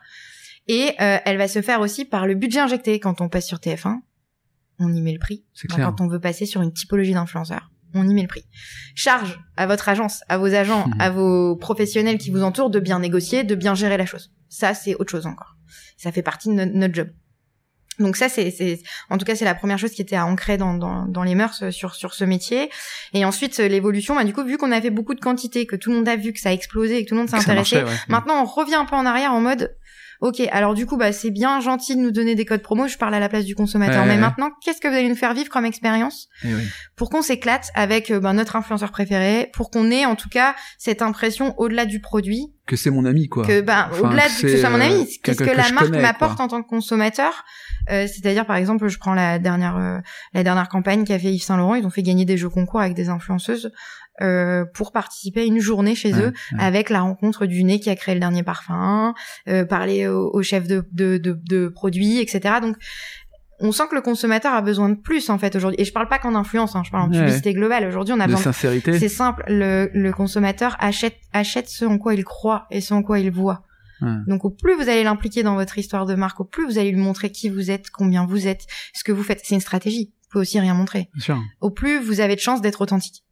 Et euh, elle va se faire aussi par le budget injecté quand on passe sur TF1. On y met le prix. C'est clair. Quand on veut passer sur une typologie d'influenceurs, on y met le prix. Charge à votre agence, à vos agents, Mhm. à vos professionnels qui vous entourent de bien négocier, de bien gérer la chose. Ça, c'est autre chose encore. Ça fait partie de no- notre job. Donc ça, c'est, c'est, en tout cas, c'est la première chose qui était à ancrer dans, dans, dans les mœurs euh, sur, sur ce métier. Et ensuite, euh, l'évolution, bah, du coup, vu qu'on a fait beaucoup de quantité, que tout le monde a vu que ça a explosé et que tout le monde s'est intéressé, ouais. Maintenant, on revient un peu en arrière en mode, ok, alors du coup, bah c'est bien gentil de nous donner des codes promo. Je parle à la place du consommateur, Ouais, mais ouais. maintenant, qu'est-ce que vous allez nous faire vivre comme expérience Eh oui. pour qu'on s'éclate avec euh, bah, notre influenceur préféré, pour qu'on ait en tout cas cette impression au-delà du produit que c'est mon ami quoi. Que ben Enfin, au-delà de que que ce soit mon c'est, ami, euh, qu'est-ce que la marque m'apporte en tant que consommateur Euh, C'est-à-dire par exemple, je prends la dernière euh, la dernière campagne qu'a fait Yves Saint Laurent, ils ont fait gagner des jeux concours avec des influenceuses euh, pour participer à une journée chez Ouais, eux ouais. avec la rencontre du nez qui a créé le dernier parfum, euh, parler au, au chef de, de, de, de produits, etc. Donc on sent que le consommateur a besoin de plus en fait aujourd'hui. Et je parle pas qu'en influence, hein, je parle en Ouais. publicité globale. Aujourd'hui, on a de besoin. de- sincérité. C'est simple, le, le consommateur achète achète ce en quoi il croit et ce en quoi il voit. Ouais. Donc au plus vous allez l'impliquer dans votre histoire de marque, au plus vous allez lui montrer qui vous êtes, combien vous êtes, ce que vous faites. C'est une stratégie. Vous pouvez aussi rien montrer. Bien sûr. Au plus vous avez de chances d'être authentique.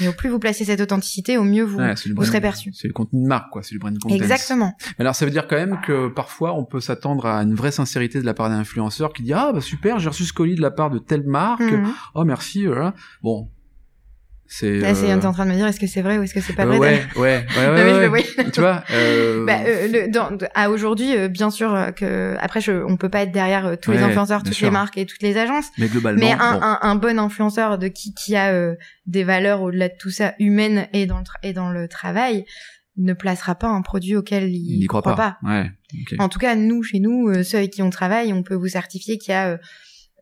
Et au plus vous placez cette authenticité, au mieux vous, Ouais, vous brand- serez perçu. C'est le contenu de marque, quoi. C'est du brand content. Exactement. Mais Alors, ça veut dire quand même que parfois, on peut s'attendre à une vraie sincérité de la part d'un influenceur qui dit ah bah super, j'ai reçu ce colis de la part de telle marque. Mhm. Oh merci. Voilà. Bon, c'est. Là, c'est euh, en train de me dire est-ce que c'est vrai ou est-ce que c'est pas euh, vrai ouais, ouais, ouais, ouais, je tu vois. Euh... Bah, euh, le- dans, à aujourd'hui, euh, bien sûr euh, que après, je, on peut pas être derrière euh, tous les influenceurs, toutes sûr. les marques et toutes les agences. mais globalement, Mais un, bon. un, un bon influenceur de qui, qui a euh, des valeurs au-delà de tout ça, humaines et dans le, et dans le travail, ne placera pas un produit auquel il, il croit pas. Ouais. En tout cas, nous, chez nous, euh, ceux avec qui on travaille, on peut vous certifier qu'il y a, euh,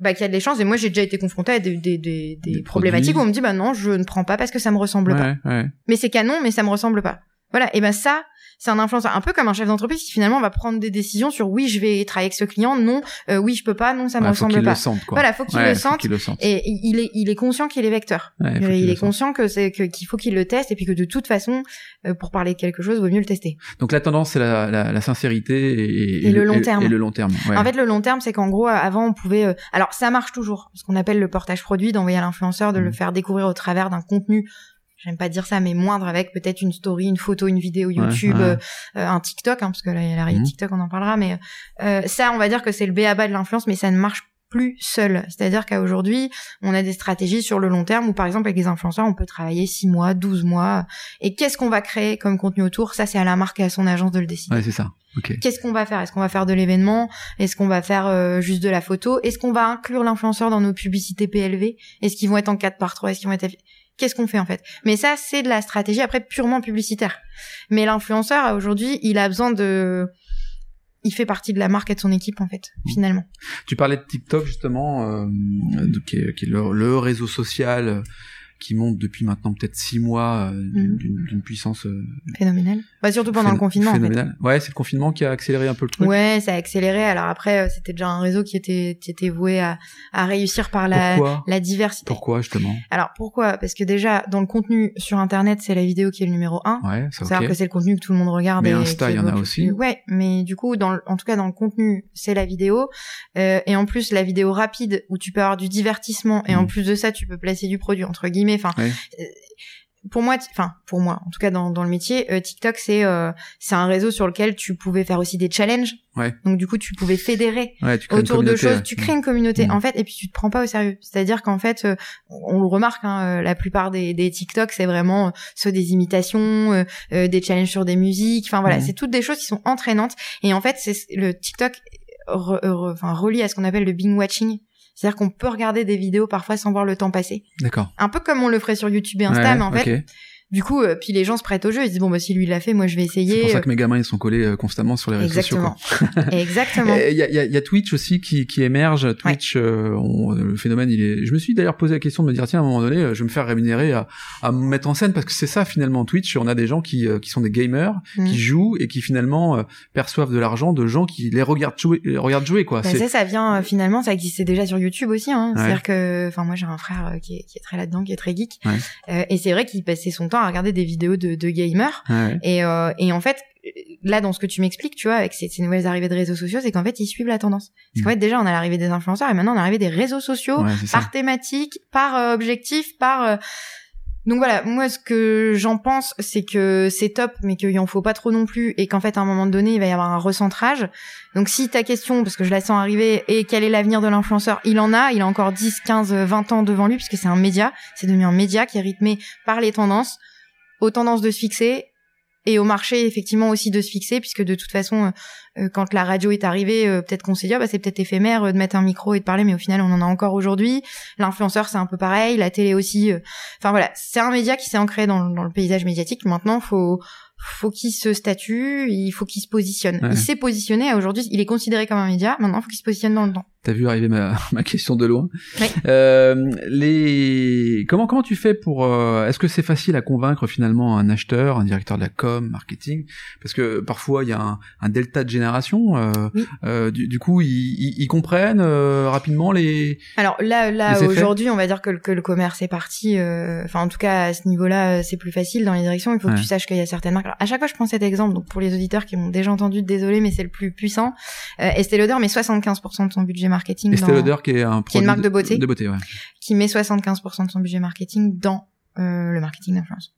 bah, qu'il y a des chances. Et moi, j'ai déjà été confrontée à des, des, des, des problématiques produits. où on me dit, bah non, je ne prends pas parce que ça me ressemble pas. Ouais. Mais c'est canon, mais ça me ressemble pas. Voilà. Et ben ça, c'est un influenceur, un peu comme un chef d'entreprise qui finalement va prendre des décisions sur oui, je vais travailler avec ce client, non, euh, oui, je peux pas, non, ça me Ouais, faut ressemble qu'il pas. le sente, quoi. Voilà, faut qu'il Ouais, le sente. qu'il le sente. Et il est, il est conscient qu'il est vecteur. Ouais, il est conscient que c'est que qu'il faut qu'il le teste et puis que de toute façon, euh, pour parler de quelque chose, vaut mieux le tester. Donc la tendance, c'est la, la, la sincérité et, Et le long terme. Et, le long terme. Ouais. En fait, le long terme, c'est qu'en gros, avant, on pouvait. euh, Alors, ça marche toujours. Ce qu'on appelle le portage produit, d'envoyer à l'influenceur, de le Mhm. faire découvrir au travers d'un contenu. J'aime pas dire ça, mais moindre avec peut-être une story, une photo, une vidéo YouTube, ouais. euh, euh, un TikTok, hein, parce que là, il y a la Mhm. TikTok, on en parlera. Mais euh, ça, on va dire que c'est le béaba de l'influence, mais ça ne marche plus seul. C'est-à-dire qu'à aujourd'hui, on a des stratégies sur le long terme où, par exemple, avec les influenceurs, on peut travailler 6 mois, 12 mois. Et qu'est-ce qu'on va créer comme contenu autour? Ça, c'est à la marque et à son agence de le décider. Ouais, c'est ça. Ok. Qu'est-ce qu'on va faire? Est-ce qu'on va faire de l'événement? Est-ce qu'on va faire euh, juste de la photo? Est-ce qu'on va inclure l'influenceur dans nos publicités PLV Est-ce qu'ils vont être en 4 par 3 Est-ce qu'ils vont être Qu'est-ce qu'on fait en fait? Mais ça, c'est de la stratégie après purement publicitaire. Mais l'influenceur aujourd'hui, il a besoin de il fait partie de la marque et de son équipe en fait, finalement. Tu parlais de TikTok justement, euh, de, qui est, qui est le, le réseau social qui monte depuis maintenant peut-être six mois euh, d'une Mhm. d'une- puissance euh, Phénoménal. Bah, surtout pendant le confinement en fait. phénoménale. Ouais, c'est le confinement qui a accéléré un peu le truc. Ouais, ça a accéléré. Alors après, euh, c'était déjà un réseau qui était qui était voué à, à réussir par la Pourquoi la diversité. Pourquoi justement Alors pourquoi? Parce que déjà dans le contenu sur internet, c'est la vidéo qui est le numéro un. Ouais, ça C'est-à-dire ok. que c'est le contenu que tout le monde regarde. Mais et Insta, il y en a aussi. Ouais, mais du coup, dans en tout cas dans le contenu, c'est la vidéo. Euh, et en plus, la vidéo rapide où tu peux avoir du divertissement et en Mhm. plus de ça, tu peux placer du produit entre guillemets. Enfin, Ouais. euh, pour moi, enfin pour moi, en tout cas dans, dans le métier, euh, TikTok c'est euh, c'est un réseau sur lequel tu pouvais faire aussi des challenges. Ouais. Donc du coup, tu pouvais fédérer Ouais, tu autour de choses, tu crées une communauté Mm. en fait, et puis tu te prends pas au sérieux. C'est-à-dire qu'en fait, euh, on le remarque, hein, la plupart des, des TikTok, c'est vraiment soit des imitations, des challenges sur des musiques. Enfin voilà, Mm. c'est toutes des choses qui sont entraînantes. Et en fait, c'est le TikTok re- re- enfin relie à ce qu'on appelle le binge watching. C'est-à-dire qu'on peut regarder des vidéos parfois sans voir le temps passer. D'accord. Un peu comme on le ferait sur YouTube et Insta, Ouais, mais en fait. Du coup, euh, puis les gens se prêtent au jeu. Ils se disent bon bah si lui l'a fait, moi je vais essayer. C'est pour ça que mes gamins ils sont collés euh, constamment sur les réseaux Exactement. sociaux. quoi. Exactement. Il y, a, y a- y a Twitch aussi qui, qui émerge. Twitch, euh, on- le phénomène, il est. Je me suis d'ailleurs posé la question de me dire tiens à un moment donné, euh, je vais me faire rémunérer à, à me mettre en scène parce que c'est ça finalement Twitch. On a des gens qui, euh, qui sont des gamers, Mm. qui jouent et qui finalement euh, perçoivent de l'argent de gens qui les regardent jouer, les regardent jouer quoi. Bah, C'est- ça, ça vient euh, finalement, ça existait déjà sur YouTube aussi. Hein. Ouais. C'est-à-dire que, enfin, moi j'ai un frère euh, qui, est, qui est très là-dedans, qui est très geek, Ouais. Euh, et c'est vrai qu'il passait son temps à regarder des vidéos de, de gamers. Ouais. Et, euh, et en fait, là dans ce que tu m'expliques, tu vois, avec ces, ces nouvelles arrivées de réseaux sociaux, c'est qu'en fait ils suivent la tendance. Parce qu'en Mm. fait déjà on a l'arrivée des influenceurs et maintenant on a l'arrivée des réseaux sociaux Ouais, c'est ça. par thématique, par euh, objectif, par euh, donc voilà, moi ce que j'en pense, c'est que c'est top, mais qu'il en faut pas trop non plus, et qu'en fait à un moment donné il va y avoir un recentrage. Donc si ta question, parce que je la sens arriver, et quel est l'avenir de l'influenceur, il en a, il a encore 10, 15, 20 ans devant lui, puisque c'est un média, c'est devenu un média qui est rythmé par les tendances, aux tendances de se fixer, et au marché effectivement aussi de se fixer, puisque de toute façon, euh, euh, quand la radio est arrivée, euh, peut-être qu'on s'est dit, ah, bah, c'est peut-être éphémère euh, de mettre un micro et de parler, mais au final on en a encore aujourd'hui. L'influenceur c'est un peu pareil, la télé aussi. euh, Enfin voilà, c'est un média qui s'est ancré dans, le- dans le paysage médiatique. Maintenant, faut faut qu'il se statue, il faut qu'il se positionne. Ouais. Il s'est positionné aujourd'hui, il est considéré comme un média. Maintenant, faut qu'il se positionne dans le temps. T'as vu arriver ma, ma question de loin. Oui. Euh, les comment comment tu fais pour euh, est-ce que c'est facile à convaincre finalement un acheteur, un directeur de la com, marketing? Parce que parfois il y a un, un delta de génération. Euh, Oui. du, du coup ils, ils, ils comprennent rapidement les. Alors là, là aujourd'hui, on va dire que, le- que le commerce est parti. Enfin, en tout cas, à ce niveau-là, c'est plus facile dans les directions. Il faut Ouais. que tu saches qu'il y a certaines marques. Alors, à chaque fois, je prends cet exemple. Donc, pour les auditeurs qui m'ont déjà entendu, désolé, mais c'est le plus puissant. Estée Lauder met 75% de son budget marketing. Estée dans- Lauder qui est un qui est produit une marque de beauté. De beauté, ouais. qui met 75% de son budget marketing dans euh, le marketing d'influence.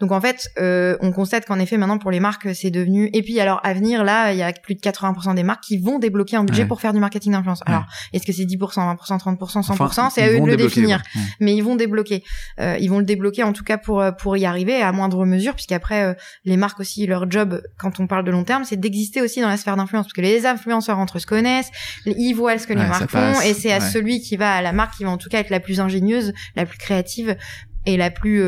Donc en fait, euh, on constate qu'en effet maintenant pour les marques c'est devenu et puis alors à venir là il y a plus de 80% des marques qui vont débloquer un budget Ouais. pour faire du marketing d'influence. Ouais. Alors est-ce que c'est 10%, 20%, 30%, 100% Enfin, C'est à eux de le définir ouais. mais ils vont débloquer. Euh, ils vont le débloquer en tout cas pour euh, pour y arriver à moindre mesure, puisqu'après euh, les marques aussi leur job quand on parle de long terme, c'est d'exister aussi dans la sphère d'influence, parce que les influenceurs entre eux se connaissent, ils voient ce que les marques font, et c'est à celui qui va à la marque qui va en tout cas être la plus ingénieuse, la plus créative et la plus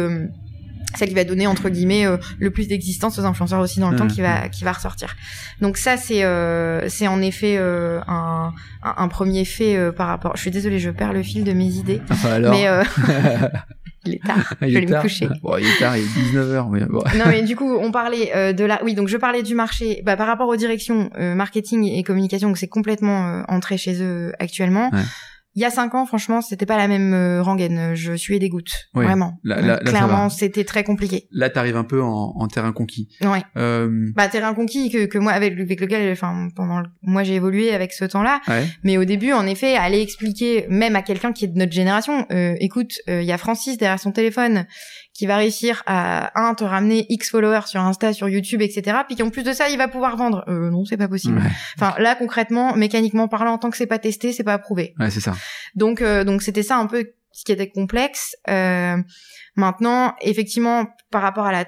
celle qui va donner entre guillemets euh, le plus d'existence aux influenceurs aussi dans le temps Mhm. qui va qui va ressortir. Donc ça c'est euh, c'est en effet euh, un, un premier fait euh, par rapport. Je suis désolée, je perds le fil de mes idées. Enfin, alors. Mais euh, il est tard. il je vais me coucher. Bon, il est tard, il est 19h. Mais bon. non mais du coup on parlait euh, de la oui donc je parlais du marché bah, par rapport aux directions euh, marketing et communication c'est complètement euh, entré chez eux actuellement. Ouais. Il y a cinq ans, franchement, c'était pas la même euh, rengaine. Je suis des gouttes, Oui. vraiment. Ça Clairement, c'était très compliqué. Là, t'arrives un peu en, en terrain conquis. Ouais. Euh, Bah terrain conquis que, que moi avec, avec lequel, enfin pendant le- moi j'ai évolué avec ce temps-là. ouais. Mais au début, en effet, aller expliquer même à quelqu'un qui est de notre génération, euh, écoute, euh, il y a Francis derrière son téléphone qui va réussir à un te ramener X followers sur Insta, sur YouTube, etc. Puis qu'en plus de ça, il va pouvoir vendre. Euh, non, c'est pas possible. Ouais, Enfin là, concrètement, mécaniquement parlant, tant que c'est pas testé, c'est pas approuvé. ouais, c'est ça. Donc euh, donc c'était ça un peu ce qui était complexe. Euh, maintenant, effectivement, par rapport à la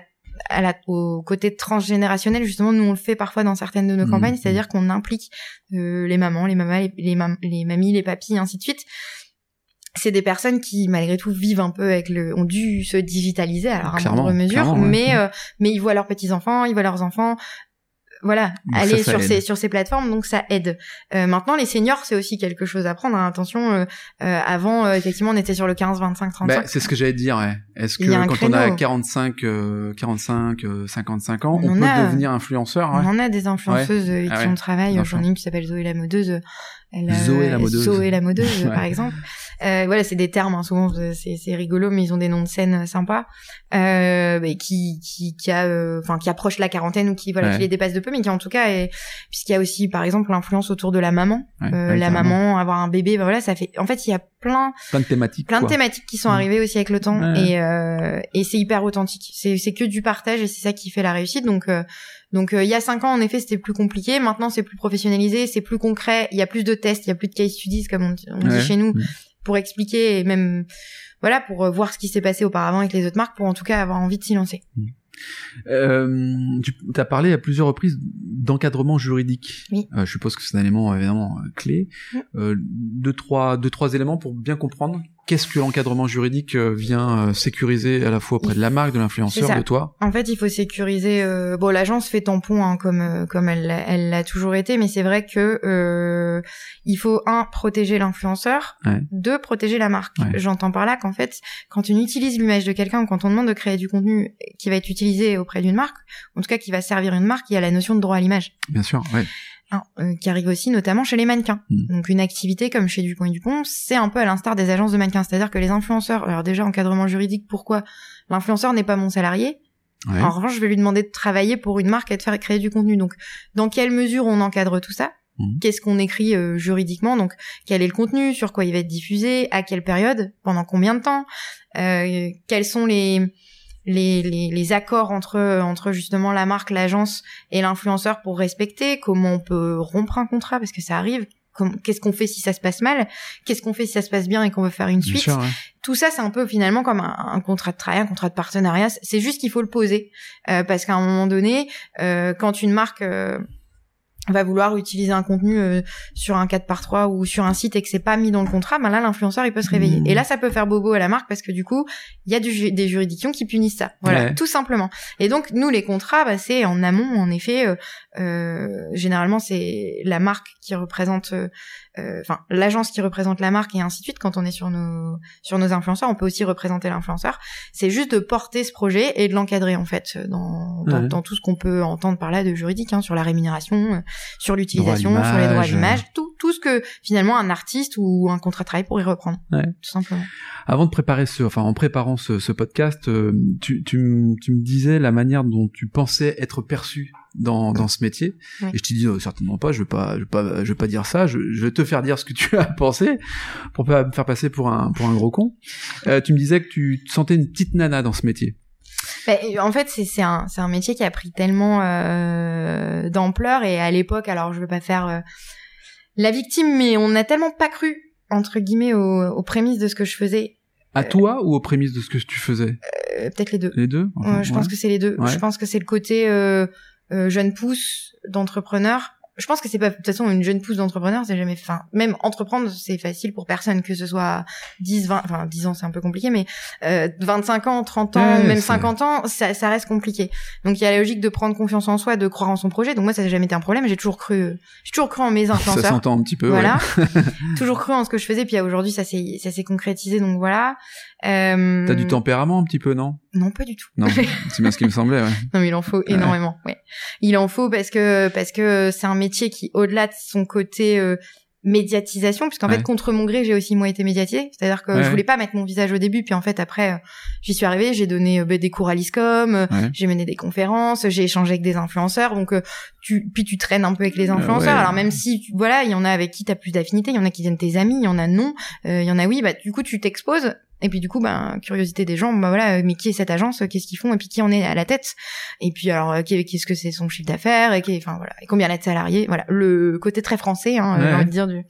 à la, au côté transgénérationnel, justement, nous on le fait parfois dans certaines de nos Mhm. campagnes, c'est-à-dire qu'on implique euh, les mamans, les mamas, les, les, mam- les mamies, les papis, ainsi de suite. C'est des personnes qui, malgré tout, vivent un peu avec le, ont dû se digitaliser, alors à Clairement, moindre mesure, ouais. mais euh, mais ils voient leurs petits enfants, ils voient leurs enfants, voilà, Donc aller ça sur aide. ces sur ces plateformes, donc ça aide. Euh, maintenant, les seniors, c'est aussi quelque chose à prendre. hein. Attention, euh, euh, avant, euh, effectivement, on était sur le 15, 25, 35. Bah, c'est ce que j'allais te dire. Ouais. Est-ce que quand on a créneau. 45, euh, 45, euh, 55 ans, On on, peut a. devenir influenceur On ouais. en a des influenceuses euh, Ah qui ouais. ont travail. Enfin. J'en ai une qui s'appelle Zoé la modeuse. Elle, Zoé la modeuse. Zoé la modeuse, par exemple. Euh, voilà, c'est des termes. Hein, souvent, c'est c'est rigolo, mais ils ont des noms de scènes euh, sympas. Euh, mais qui qui qui a, euh, enfin, qui approche la quarantaine ou qui voilà, Ouais. qui les dépasse de peu, mais qui en tout cas, est, puisqu'il y a aussi, par exemple, l'influence autour de la maman, Ouais, Euh, ouais, la maman, avoir un bébé. ben voilà, ça fait. En fait, il y a plein Plein de thématiques. plein de thématiques qui sont Mm. arrivées aussi avec le temps et euh, et c'est hyper authentique. C'est c'est que du partage et c'est ça qui fait la réussite. Donc euh, donc il y a cinq ans en effet c'était plus compliqué. Maintenant c'est plus professionnalisé, c'est plus concret. Il y a plus de tests, il y a plus de case studies comme on, dit- on dit chez nous Mm. Pour expliquer et même voilà pour euh, voir ce qui s'est passé auparavant avec les autres marques pour en tout cas avoir envie de s'y lancer. Euh, tu as parlé à plusieurs reprises d'encadrement juridique. Oui. Euh, je suppose que c'est un élément évidemment euh, clé. Mm. Euh, deux trois deux trois éléments pour bien comprendre qu'est-ce que l'encadrement juridique euh, vient euh, sécuriser à la fois auprès de la marque, de l'influenceur, de toi? En fait, il faut sécuriser. euh, bon, l'agence fait tampon hein, comme comme elle l'a- elle l'a toujours été, mais c'est vrai que euh, il faut un protéger l'influenceur, Ouais. deux protéger la marque. Ouais. J'entends par là qu'en fait, quand on utilise l'image de quelqu'un ou quand on demande de créer du contenu qui va être utilisé auprès d'une marque, en tout cas qui va servir une marque, il y a la notion de droit à l'image. Bien sûr. Ouais. Hein, euh, qui arrive aussi notamment chez les mannequins. Mm. Donc une activité comme chez Dupont et Dupont, c'est un peu à l'instar des agences de mannequins, c'est-à-dire que les influenceurs, alors déjà encadrement juridique, pourquoi L'influenceur n'est pas mon salarié, Ouais. en revanche, je vais lui demander de travailler pour une marque et de faire créer du contenu. Donc, dans quelle mesure on encadre tout ça Mhm. Qu'est-ce qu'on écrit euh, juridiquement Donc, quel est le contenu Sur quoi il va être diffusé À quelle période Pendant combien de temps euh, Quels sont les les, les, les accords entre entre justement la marque, l'agence et l'influenceur pour respecter Comment on peut rompre un contrat parce que ça arrive Qu'est-ce qu'on fait si ça se passe mal Qu'est-ce qu'on fait si ça se passe bien et qu'on veut faire une Bien suite sûr. ouais. tout ça, c'est un peu finalement comme un, un contrat de travail, un contrat de partenariat. C'est juste qu'il faut le poser Euh, parce qu'à un moment donné, euh, quand une marque euh, va vouloir utiliser un contenu euh, sur un 4 par 3 ou sur un site et que c'est pas mis dans le contrat, ben là l'influenceur il peut se réveiller. Mmh. Et là ça peut faire bobo à la marque parce que du coup, il y a du, des juridictions qui punissent ça. Voilà, Ouais. tout simplement. Et donc nous les contrats, bah, c'est en amont en effet euh, euh, généralement c'est la marque qui représente euh, euh, enfin l'agence qui représente la marque et ainsi de suite quand on est sur nos sur nos influenceurs, on peut aussi représenter l'influenceur. C'est juste de porter ce projet et de l'encadrer en fait dans dans, Ouais. dans tout ce qu'on peut entendre par là de juridique hein, sur la rémunération, euh, sur l'utilisation, sur les droits à l'image. l'image, tout, tout ce que finalement un artiste ou un contrat de travail pourrait reprendre, Ouais. tout simplement. Avant de préparer ce, enfin en préparant ce, ce podcast, euh, tu, tu, m- tu me disais la manière dont tu pensais être perçu dans, dans ce métier, et je t'ai dit certainement pas, je vais pas, je vais pas, je vais pas dire ça, je, je vais te faire dire ce que tu as pensé pour pas me faire passer pour un pour un gros con. Euh, tu me disais que tu te sentais une petite nana dans ce métier. Bah, en fait, c'est un un métier qui a pris tellement euh, d'ampleur et à l'époque, alors je veux pas faire euh, la victime, mais on n'a tellement pas cru entre guillemets aux, aux prémices de ce que je faisais, À toi ou aux prémices de ce que tu faisais Euh, peut-être les deux. Les deux Enfin, Ouais, je pense que c'est les deux. Ouais. Je pense que c'est le côté euh, euh, jeune pousse d'entrepreneur. Je pense que c'est pas de toute façon une jeune pousse d'entrepreneur, c'est jamais enfin même entreprendre c'est facile pour personne que ce soit 10 20 enfin 10 ans c'est un peu compliqué mais euh, 25 ans, 30 ans, Ouais, même c'est- 50 ans, ça, ça reste compliqué. Donc il y a la logique de prendre confiance en soi, de croire en son projet. Donc moi ça n'a jamais été un problème, j'ai toujours cru j'ai toujours cru en mes Ça influenceurs. s'entend un petit peu. Voilà. ouais. toujours cru en ce que je faisais puis aujourd'hui ça s'est ça s'est concrétisé donc voilà. Euh... T'as du tempérament un petit peu, non? Non, pas du tout. Non, c'est bien ce qui me semblait. Ouais. Non, mais il en faut énormément. Ouais, il en faut parce que parce que c'est un métier qui, au-delà de son côté euh, médiatisation, puisqu'en Ouais. fait contre mon gré, j'ai aussi moi été médiatisée. C'est-à-dire que Ouais. je voulais pas mettre mon visage au début, puis en fait après, euh, j'y suis arrivée, j'ai donné euh, bah, des cours à l'ISCOM, euh, Ouais. j'ai mené des conférences, j'ai échangé avec des influenceurs, donc euh, tu puis tu traînes un peu avec les influenceurs. ouais. Alors même si tu- voilà, il y en a avec qui t'as plus d'affinité, il y en a qui viennent tes amis, il y en a non, euh, il y en a oui, bah du coup tu t'exposes. Et puis du coup, ben curiosité des gens, bah voilà, mais qui est cette agence, qu'est-ce qu'ils font, et puis qui en est à la tête? Et puis alors, euh, qu'est- qu'est-ce que c'est son chiffre d'affaires, et qui- enfin voilà, et combien elle a de salariés, voilà, le côté très français, hein, euh, Ouais. j'ai envie de dire du,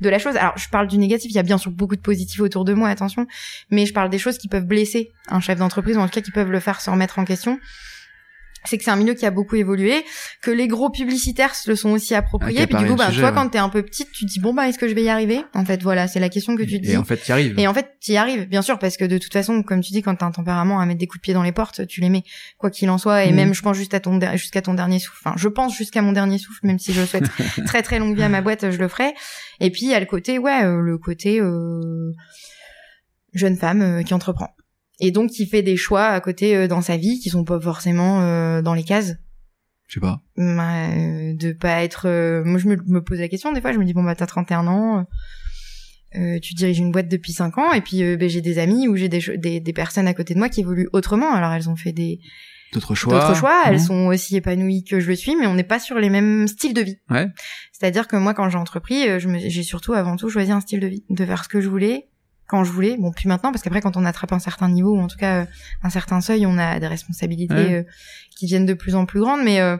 de la chose. Alors je parle du négatif, il y a bien sûr beaucoup de positifs autour de moi, attention, mais je parle des choses qui peuvent blesser un chef d'entreprise, ou en tout cas qui peuvent le faire se remettre en question. C'est que c'est un milieu qui a beaucoup évolué, que les gros publicitaires se le sont aussi appropriés. Puis du coup, bah, sujet, toi, ouais. quand t'es un peu petite, tu te dis bon bah est-ce que je vais y arriver? En fait, voilà, c'est la question que tu te dis. Et en fait, tu arrives. Et en fait, tu y arrives, bien sûr, parce que de toute façon, comme tu dis, quand t'as un tempérament à mettre des coups de pied dans les portes, tu les mets, quoi qu'il en soit. Et Mhm. même, je pense juste à ton jusqu'à ton dernier souffle. Enfin, je pense jusqu'à mon dernier souffle, même si je souhaite très très longue vie à ma boîte, je le ferai. Et puis il y a le côté, ouais, euh, le côté euh, jeune femme euh, qui entreprend. Et donc qui fait des choix à côté euh, dans sa vie qui sont pas forcément euh, dans les cases. Je sais pas. Bah, euh, de pas être euh, moi je me, me pose la question des fois je me dis bon bah t'as 31 ans euh, tu diriges une boîte depuis 5 ans et puis euh, ben, j'ai des amis ou j'ai des, des des personnes à côté de moi qui évoluent autrement alors elles ont fait des D'autres choix. d'autres choix elles sont aussi épanouies que je le suis mais on n'est pas sur les mêmes styles de vie Ouais. c'est-à-dire que moi quand j'ai entrepris euh, j'ai surtout avant tout choisi un style de vie de faire ce que je voulais quand je voulais bon puis maintenant parce qu'après quand on attrape un certain niveau ou en tout cas euh, un certain seuil on a des responsabilités Ouais. euh, qui deviennent de plus en plus grandes mais euh,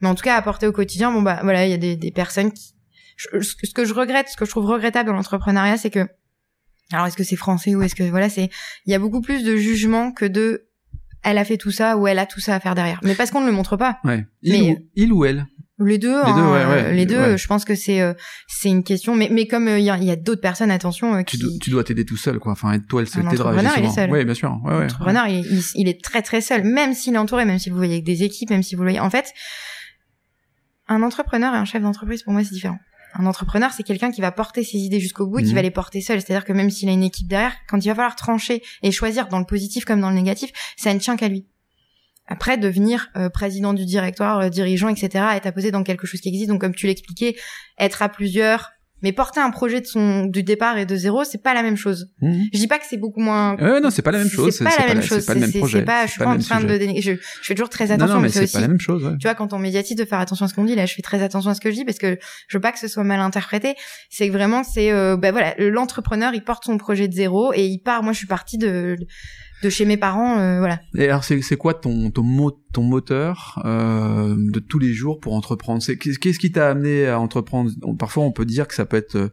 mais en tout cas apporter au quotidien bon bah voilà il y a des, des personnes qui je- ce que- ce que je regrette ce que je trouve regrettable dans l'entrepreneuriat c'est que alors est-ce que c'est français ou est-ce que voilà c'est il y a beaucoup plus de jugement que de elle a fait tout ça ou elle a tout ça à faire derrière mais parce qu'on ne le montre pas Ouais. Il, Mais- ou, il ou elle. Les deux, Les hein, deux, ouais, ouais. les deux. Ouais. Je pense que c'est euh, c'est une question, mais mais comme euh, il y a, il y a d'autres personnes, attention, euh, Tu, qui do- tu dois t'aider tout seul, quoi. Enfin, aide-toi, elle Un t'aidera. entrepreneur, il est seul. Ouais, bien sûr. L'entrepreneur, il, il, il est très très seul, même s'il est entouré, même si vous voyez avec des équipes, même si vous voyez. En fait, un entrepreneur et un chef d'entreprise, pour moi, c'est différent. Un entrepreneur, c'est quelqu'un qui va porter ses idées jusqu'au bout et qui Mhm. va les porter seul. C'est-à-dire que même s'il a une équipe derrière, quand il va falloir trancher et choisir dans le positif comme dans le négatif, ça ne tient qu'à lui. Après, devenir euh, président du directoire, euh, dirigeant, etc., être apposé dans quelque chose qui existe. Donc, comme tu l'expliquais, être à plusieurs, mais porter un projet de son du départ et de zéro, c'est pas la même chose. Mhm. Je dis pas que c'est beaucoup moins. Ouais, non, c'est pas la même chose. C'est pas la même chose. C'est pas le même projet. pas. Je suis pas pas en train de. Je, je fais toujours très attention, non, mais mais c'est pas la même chose. ouais. tu vois, quand on médiatise, de faire attention à ce qu'on dit. Là, je fais très attention à ce que je dis parce que je veux pas que ce soit mal interprété. C'est que vraiment, c'est, euh, bah voilà, l'entrepreneur, il porte son projet de zéro et il part. Moi, je suis partie de de chez mes parents, euh, voilà. Et alors, c'est c'est quoi ton ton ton moteur euh, de tous les jours pour entreprendre? Qu'est-ce qui t'a amené à entreprendre? Parfois, on peut dire que ça peut être euh,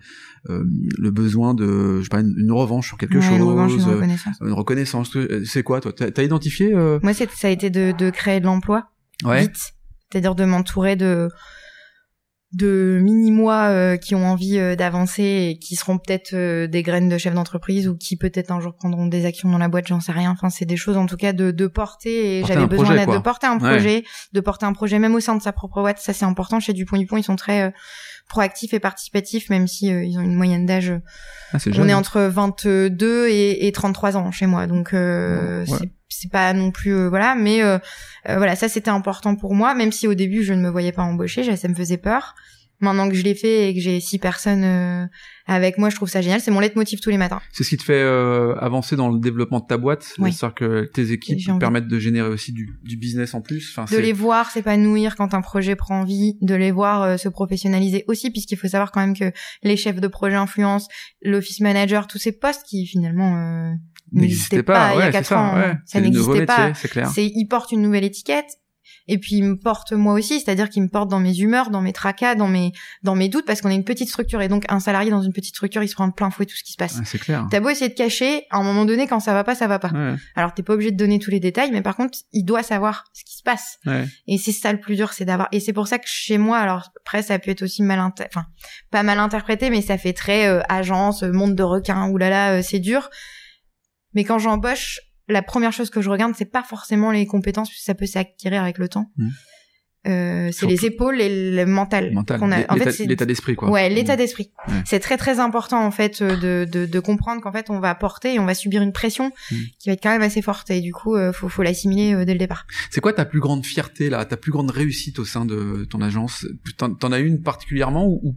euh, le besoin de, je sais pas, une, une revanche sur quelque Ouais, chose, une revanche, une euh, reconnaissance. une reconnaissance. Euh, C'est quoi, toi? T'as t'as identifié euh... Moi, c'est, ça a été de, de créer de l'emploi Ouais. vite, c'est-à-dire de m'entourer de de mini moi euh, qui ont envie euh, d'avancer et qui seront peut-être euh, des graines de chef d'entreprise ou qui peut-être un jour prendront des actions dans la boîte, j'en sais rien. Enfin, c'est des choses en tout cas de, de porter. Et Porter j'avais besoin projet, de porter un projet, de porter un projet même au sein de sa propre boîte. Ça, c'est important. Chez Dupont Dupont, ils sont très euh, proactifs et participatifs, même si euh, ils ont une moyenne d'âge. Ah, c'est On est entre 22 et, et 33 ans chez moi, donc euh, Ouais. c'est pas non plus euh, voilà, mais euh, euh, voilà, ça c'était important pour moi, même si au début je ne me voyais pas embaucher, ça me faisait peur. Maintenant que je l'ai fait et que j'ai six personnes euh, avec moi, je trouve ça génial. C'est mon leitmotiv tous les matins. C'est ce qui te fait euh, avancer dans le développement de ta boîte, Oui. c'est-à-dire que tes équipes envie. permettent de générer aussi du, du business en plus. Enfin, De les voir s'épanouir quand un projet prend vie, de les voir euh, se professionnaliser aussi, puisqu'il faut savoir quand même que les chefs de projet influence, l'office manager, tous ces postes qui finalement euh, n'existaient pas, il y a quatre ça, ans, ouais. ça n'existait pas. c'est clair. C'est il porte une nouvelle étiquette et puis il me porte moi aussi, c'est-à-dire qu'il me porte dans mes humeurs, dans mes tracas, dans mes dans mes doutes parce qu'on est une petite structure et donc un salarié dans une petite structure, il se prend de plein fouet tout ce qui se passe. Ouais, c'est clair. T'as beau essayer de cacher, à un moment donné quand ça va pas, ça va pas. Ouais, Alors t'es pas obligé de donner tous les détails, mais par contre, il doit savoir ce qui se passe. ouais. Et c'est ça le plus dur, c'est d'avoir. Et c'est pour ça que chez moi, alors après ça peut être aussi mal, inter- enfin pas mal interprété, mais ça fait très euh, agence, euh, monde de requin, oulala, euh, c'est dur. Mais quand j'embauche, la première chose que je regarde, c'est pas forcément les compétences, puisque ça peut s'acquérir avec le temps. Mhm. Euh, c'est les épaules et le mental. Mental. qu'on a. En L'état fait, c'est l'état d'esprit, quoi. Ouais, l'état d'esprit. Ouais. C'est très très important en fait euh, de, de, de comprendre qu'en fait on va porter et on va subir une pression Mm. qui va être quand même assez forte et du coup euh, faut faut l'assimiler euh, dès le départ. C'est quoi ta plus grande fierté, là, ta plus grande réussite au sein de ton agence? T'en t'en as une particulièrement ou, ou,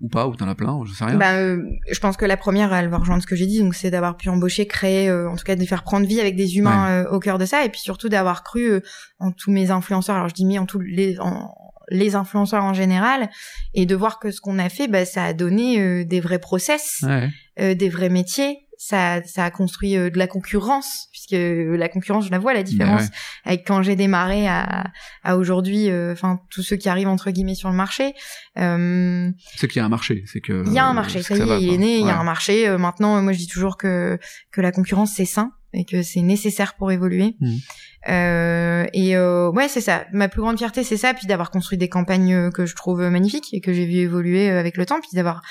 ou pas Ou t'en as plein Je sais rien. Bah, euh, je pense que la première, elle va rejoindre ce que j'ai dit, donc c'est d'avoir pu embaucher, créer, euh, en tout cas de faire prendre vie avec des humains euh, au cœur de ça, et puis surtout d'avoir cru euh, en tous mes influenceurs. Alors je dis mis en tous les en, les influenceurs en général, et de voir que ce qu'on a fait, bah, ça a donné euh, des vrais process, Ouais. euh, des vrais métiers. Ça, ça a construit euh, de la concurrence, puisque euh, la concurrence, je la vois la différence ouais. avec quand j'ai démarré à, à aujourd'hui. euh, Enfin, tous ceux qui arrivent entre guillemets sur le marché. Euh, C'est qu'il y a un marché. C'est que. il y a un marché, ça y est, va, il est né, il y a un marché. Euh, maintenant, moi je dis toujours que que la concurrence c'est sain et que c'est nécessaire pour évoluer. Mhm. Euh, et euh, ouais, c'est ça. Ma plus grande fierté, c'est ça, puis d'avoir construit des campagnes que je trouve magnifiques et que j'ai vu évoluer avec le temps, puis d'avoir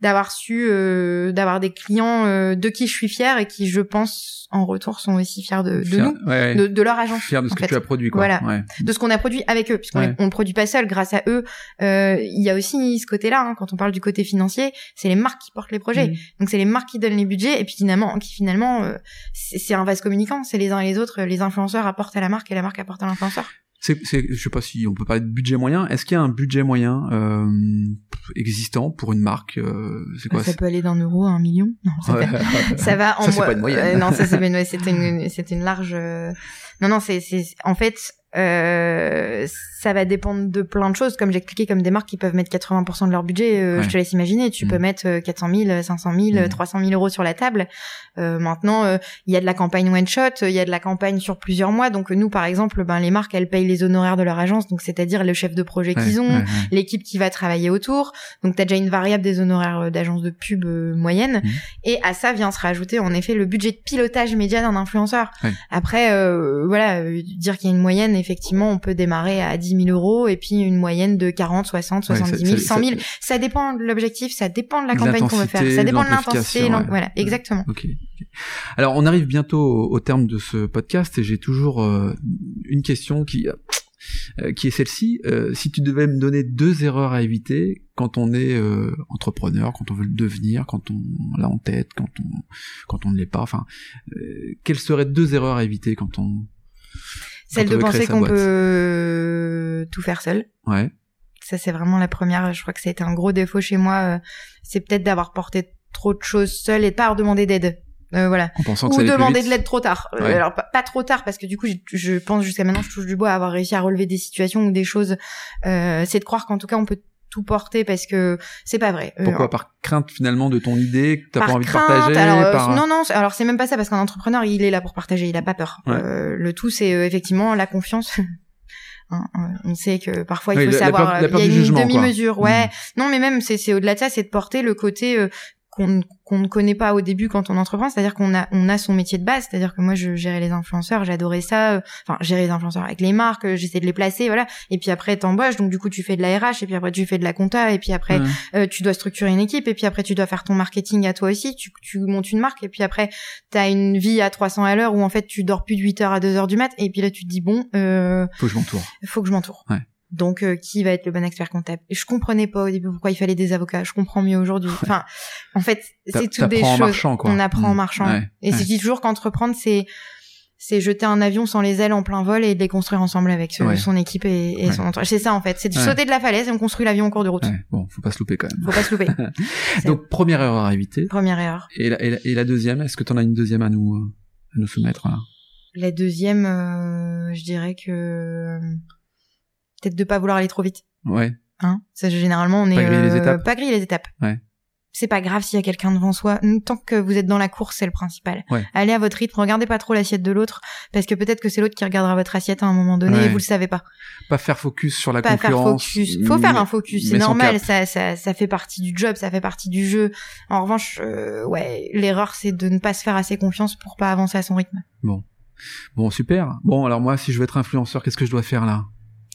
d'avoir su euh, d'avoir des clients euh, de qui je suis fière et qui, je pense, en retour sont aussi fiers de, de Fier- nous, ouais, de, de leur agence, Fier de ce que fait. tu as produit, quoi. Voilà. Ouais. de ce qu'on a produit avec eux, puisqu'on Ouais. on le produit pas seul. Grâce à eux, euh, il y a aussi ce côté-là. hein, quand on parle du côté financier, c'est les marques qui portent les projets. Mhm. Donc c'est les marques qui donnent les budgets et puis finalement, qui finalement, euh, c'est c'est un vase communicant. C'est les uns et les autres. Les influenceurs apportent à la marque et la marque apporte à l'influenceur. C'est, c'est, je sais pas si on peut parler de budget moyen. Est-ce qu'il y a un budget moyen euh, existant pour une marque euh, C'est quoi ça peut aller d'un euro à un million. Non, ça, Ouais. fait- ça va en Ça, c'est pas une moyenne. euh, non, ça c'est une, c'était une, c'était une large. euh, Non, non, c'est, c'est, en fait, euh, ça va dépendre de plein de choses. Comme j'expliquais, comme des marques qui peuvent mettre 80% de leur budget, euh, Ouais. je te laisse imaginer. Tu Mm. peux mettre euh, 400 000, 500 000, Mm. 300 000 euros sur la table. Euh, maintenant, euh, il y a de la campagne one shot, il y a de la campagne sur plusieurs mois. Donc nous, par exemple, ben les marques, elles payent les honoraires de leur agence, donc c'est-à-dire le chef de projet Ouais, qu'ils ont, ouais, l'équipe qui va travailler autour. Donc tu as déjà une variable des honoraires d'agence de pub moyenne. Mhm. Et à ça vient se rajouter en effet le budget de pilotage média d'un influenceur. Après, euh, voilà, dire qu'il y a une moyenne, effectivement, on peut démarrer à 10 000 euros et puis une moyenne de 40, 60, 70 000, Ouais, ça- 100 000. ça- dépend de l'objectif, ça dépend de la campagne qu'on veut faire, ça dépend de l'intensité. ouais. Voilà, exactement. Alors, on arrive bientôt au, terme de ce podcast et j'ai toujours euh, une question qui euh, qui est celle-ci. Euh, si tu devais me donner deux erreurs à éviter quand on est euh, entrepreneur, quand on veut le devenir, quand on l'a en tête, quand on quand on ne l'est pas, enfin, quelles seraient deux erreurs à éviter quand on Celle de penser qu'on peut tout faire seul. ouais Ça, c'est vraiment la première. Je crois que ça a été un gros défaut chez moi. euh, C'est peut-être d'avoir porté trop de choses seul et de pas avoir demandé d'aide. Euh, voilà. en pensant que Ou demander de l'aide trop tard. Euh, Ouais. alors pas, pas trop tard parce que du coup, j'ai- je pense jusqu'à maintenant, je touche du bois à avoir réussi à relever des situations ou des choses. Euh, c'est de croire qu'en tout cas, on peut tout porter parce que c'est pas vrai. Euh, Pourquoi Par crainte finalement de ton idée que t'as pas envie crainte, de partager alors, euh, par... non non c'est- alors c'est même pas ça parce qu'un entrepreneur il est là pour partager il a pas peur Ouais. Euh, le tout c'est euh, effectivement la confiance Hein, hein, on sait que parfois il Oui, faut la- savoir euh, il y a une demi-mesure ouais Mm. non mais même c'est c'est au-delà de ça c'est de porter le côté euh, qu'on ne connaît pas au début quand on entreprend, c'est-à-dire qu'on a on a son métier de base, c'est-à-dire que moi je gérais les influenceurs, j'adorais ça, euh, enfin gérer les influenceurs avec les marques, euh, j'essaie de les placer, voilà. Et puis après t'embauches, donc du coup tu fais de la RH, et puis après tu fais de la compta, et puis après euh, tu dois structurer une équipe, et puis après tu dois faire ton marketing à toi aussi, tu, tu montes une marque, et puis après t'as une vie à 300 à l'heure où en fait tu dors plus de 8 heures à 2 heures du mat, et puis là tu te dis bon, euh, faut que je m'entoure, faut que je m'entoure. Ouais. Donc, euh, qui va être le bon expert comptable? Je comprenais pas au début pourquoi il fallait des avocats. Je comprends mieux aujourd'hui. Enfin, en fait, c'est tout des choses. Marchant, quoi. On apprend en mmh. marchant. et c'est toujours qu'entreprendre, c'est c'est jeter un avion sans les ailes en plein vol et de les construire ensemble avec son équipe et, son entourage. C'est ça en fait, c'est de sauter de la falaise et on construit l'avion en cours de route. Bon, faut pas se louper quand même. Faut pas se louper. Donc première erreur à éviter. Première erreur. Et la, et la, deuxième, est-ce que tu en as une deuxième à nous à nous soumettre là? La deuxième, euh, je dirais que peut-être de pas vouloir aller trop vite. Ouais. Hein? Ça généralement on est pas griller les étapes. Pas griller les étapes. Ouais. C'est pas grave s'il y a quelqu'un devant soi. Tant que vous êtes dans la course, c'est le principal. Ouais. Allez à votre rythme, regardez pas trop l'assiette de l'autre, parce que peut-être que c'est l'autre qui regardera votre assiette à un moment donné et vous le savez pas. Pas faire focus sur la pas concurrence. Faire focus. Faut faire un focus, c'est normal. Ça, ça, ça fait partie du job, ça fait partie du jeu. En revanche, euh, ouais, l'erreur c'est de ne pas se faire assez confiance pour pas avancer à son rythme. Bon, bon, super. Bon, alors moi, si je veux être influenceur, qu'est-ce que je dois faire là?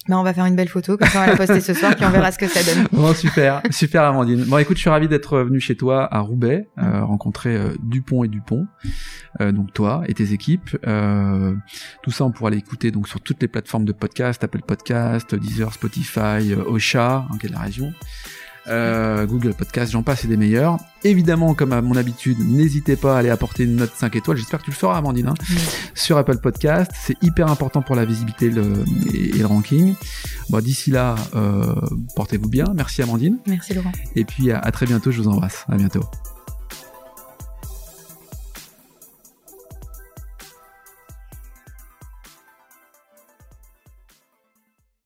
Bah, on va faire une belle photo, comme ça on va la poster ce soir, puis on verra ce que ça donne. Bon, super, super Amandine. Bon, écoute, je suis ravi d'être venu chez toi à Roubaix, euh, rencontrer euh, Dupont et Dupont, euh, donc toi et tes équipes. Euh, tout ça, on pourra l'écouter donc sur toutes les plateformes de podcast, Apple Podcast, Deezer, Spotify, Ocha, en quelle région euh, Google Podcast, j'en passe et des meilleurs. Évidemment, comme à mon habitude, n'hésitez pas à aller apporter une note 5 étoiles. J'espère que tu le feras, Amandine, hein, sur Apple Podcast. C'est hyper important pour la visibilité le, et, le ranking. Bon, d'ici là, euh, portez-vous bien. Merci, Amandine. Merci, Laurent. Et puis, à, à très bientôt. Je vous embrasse. À bientôt.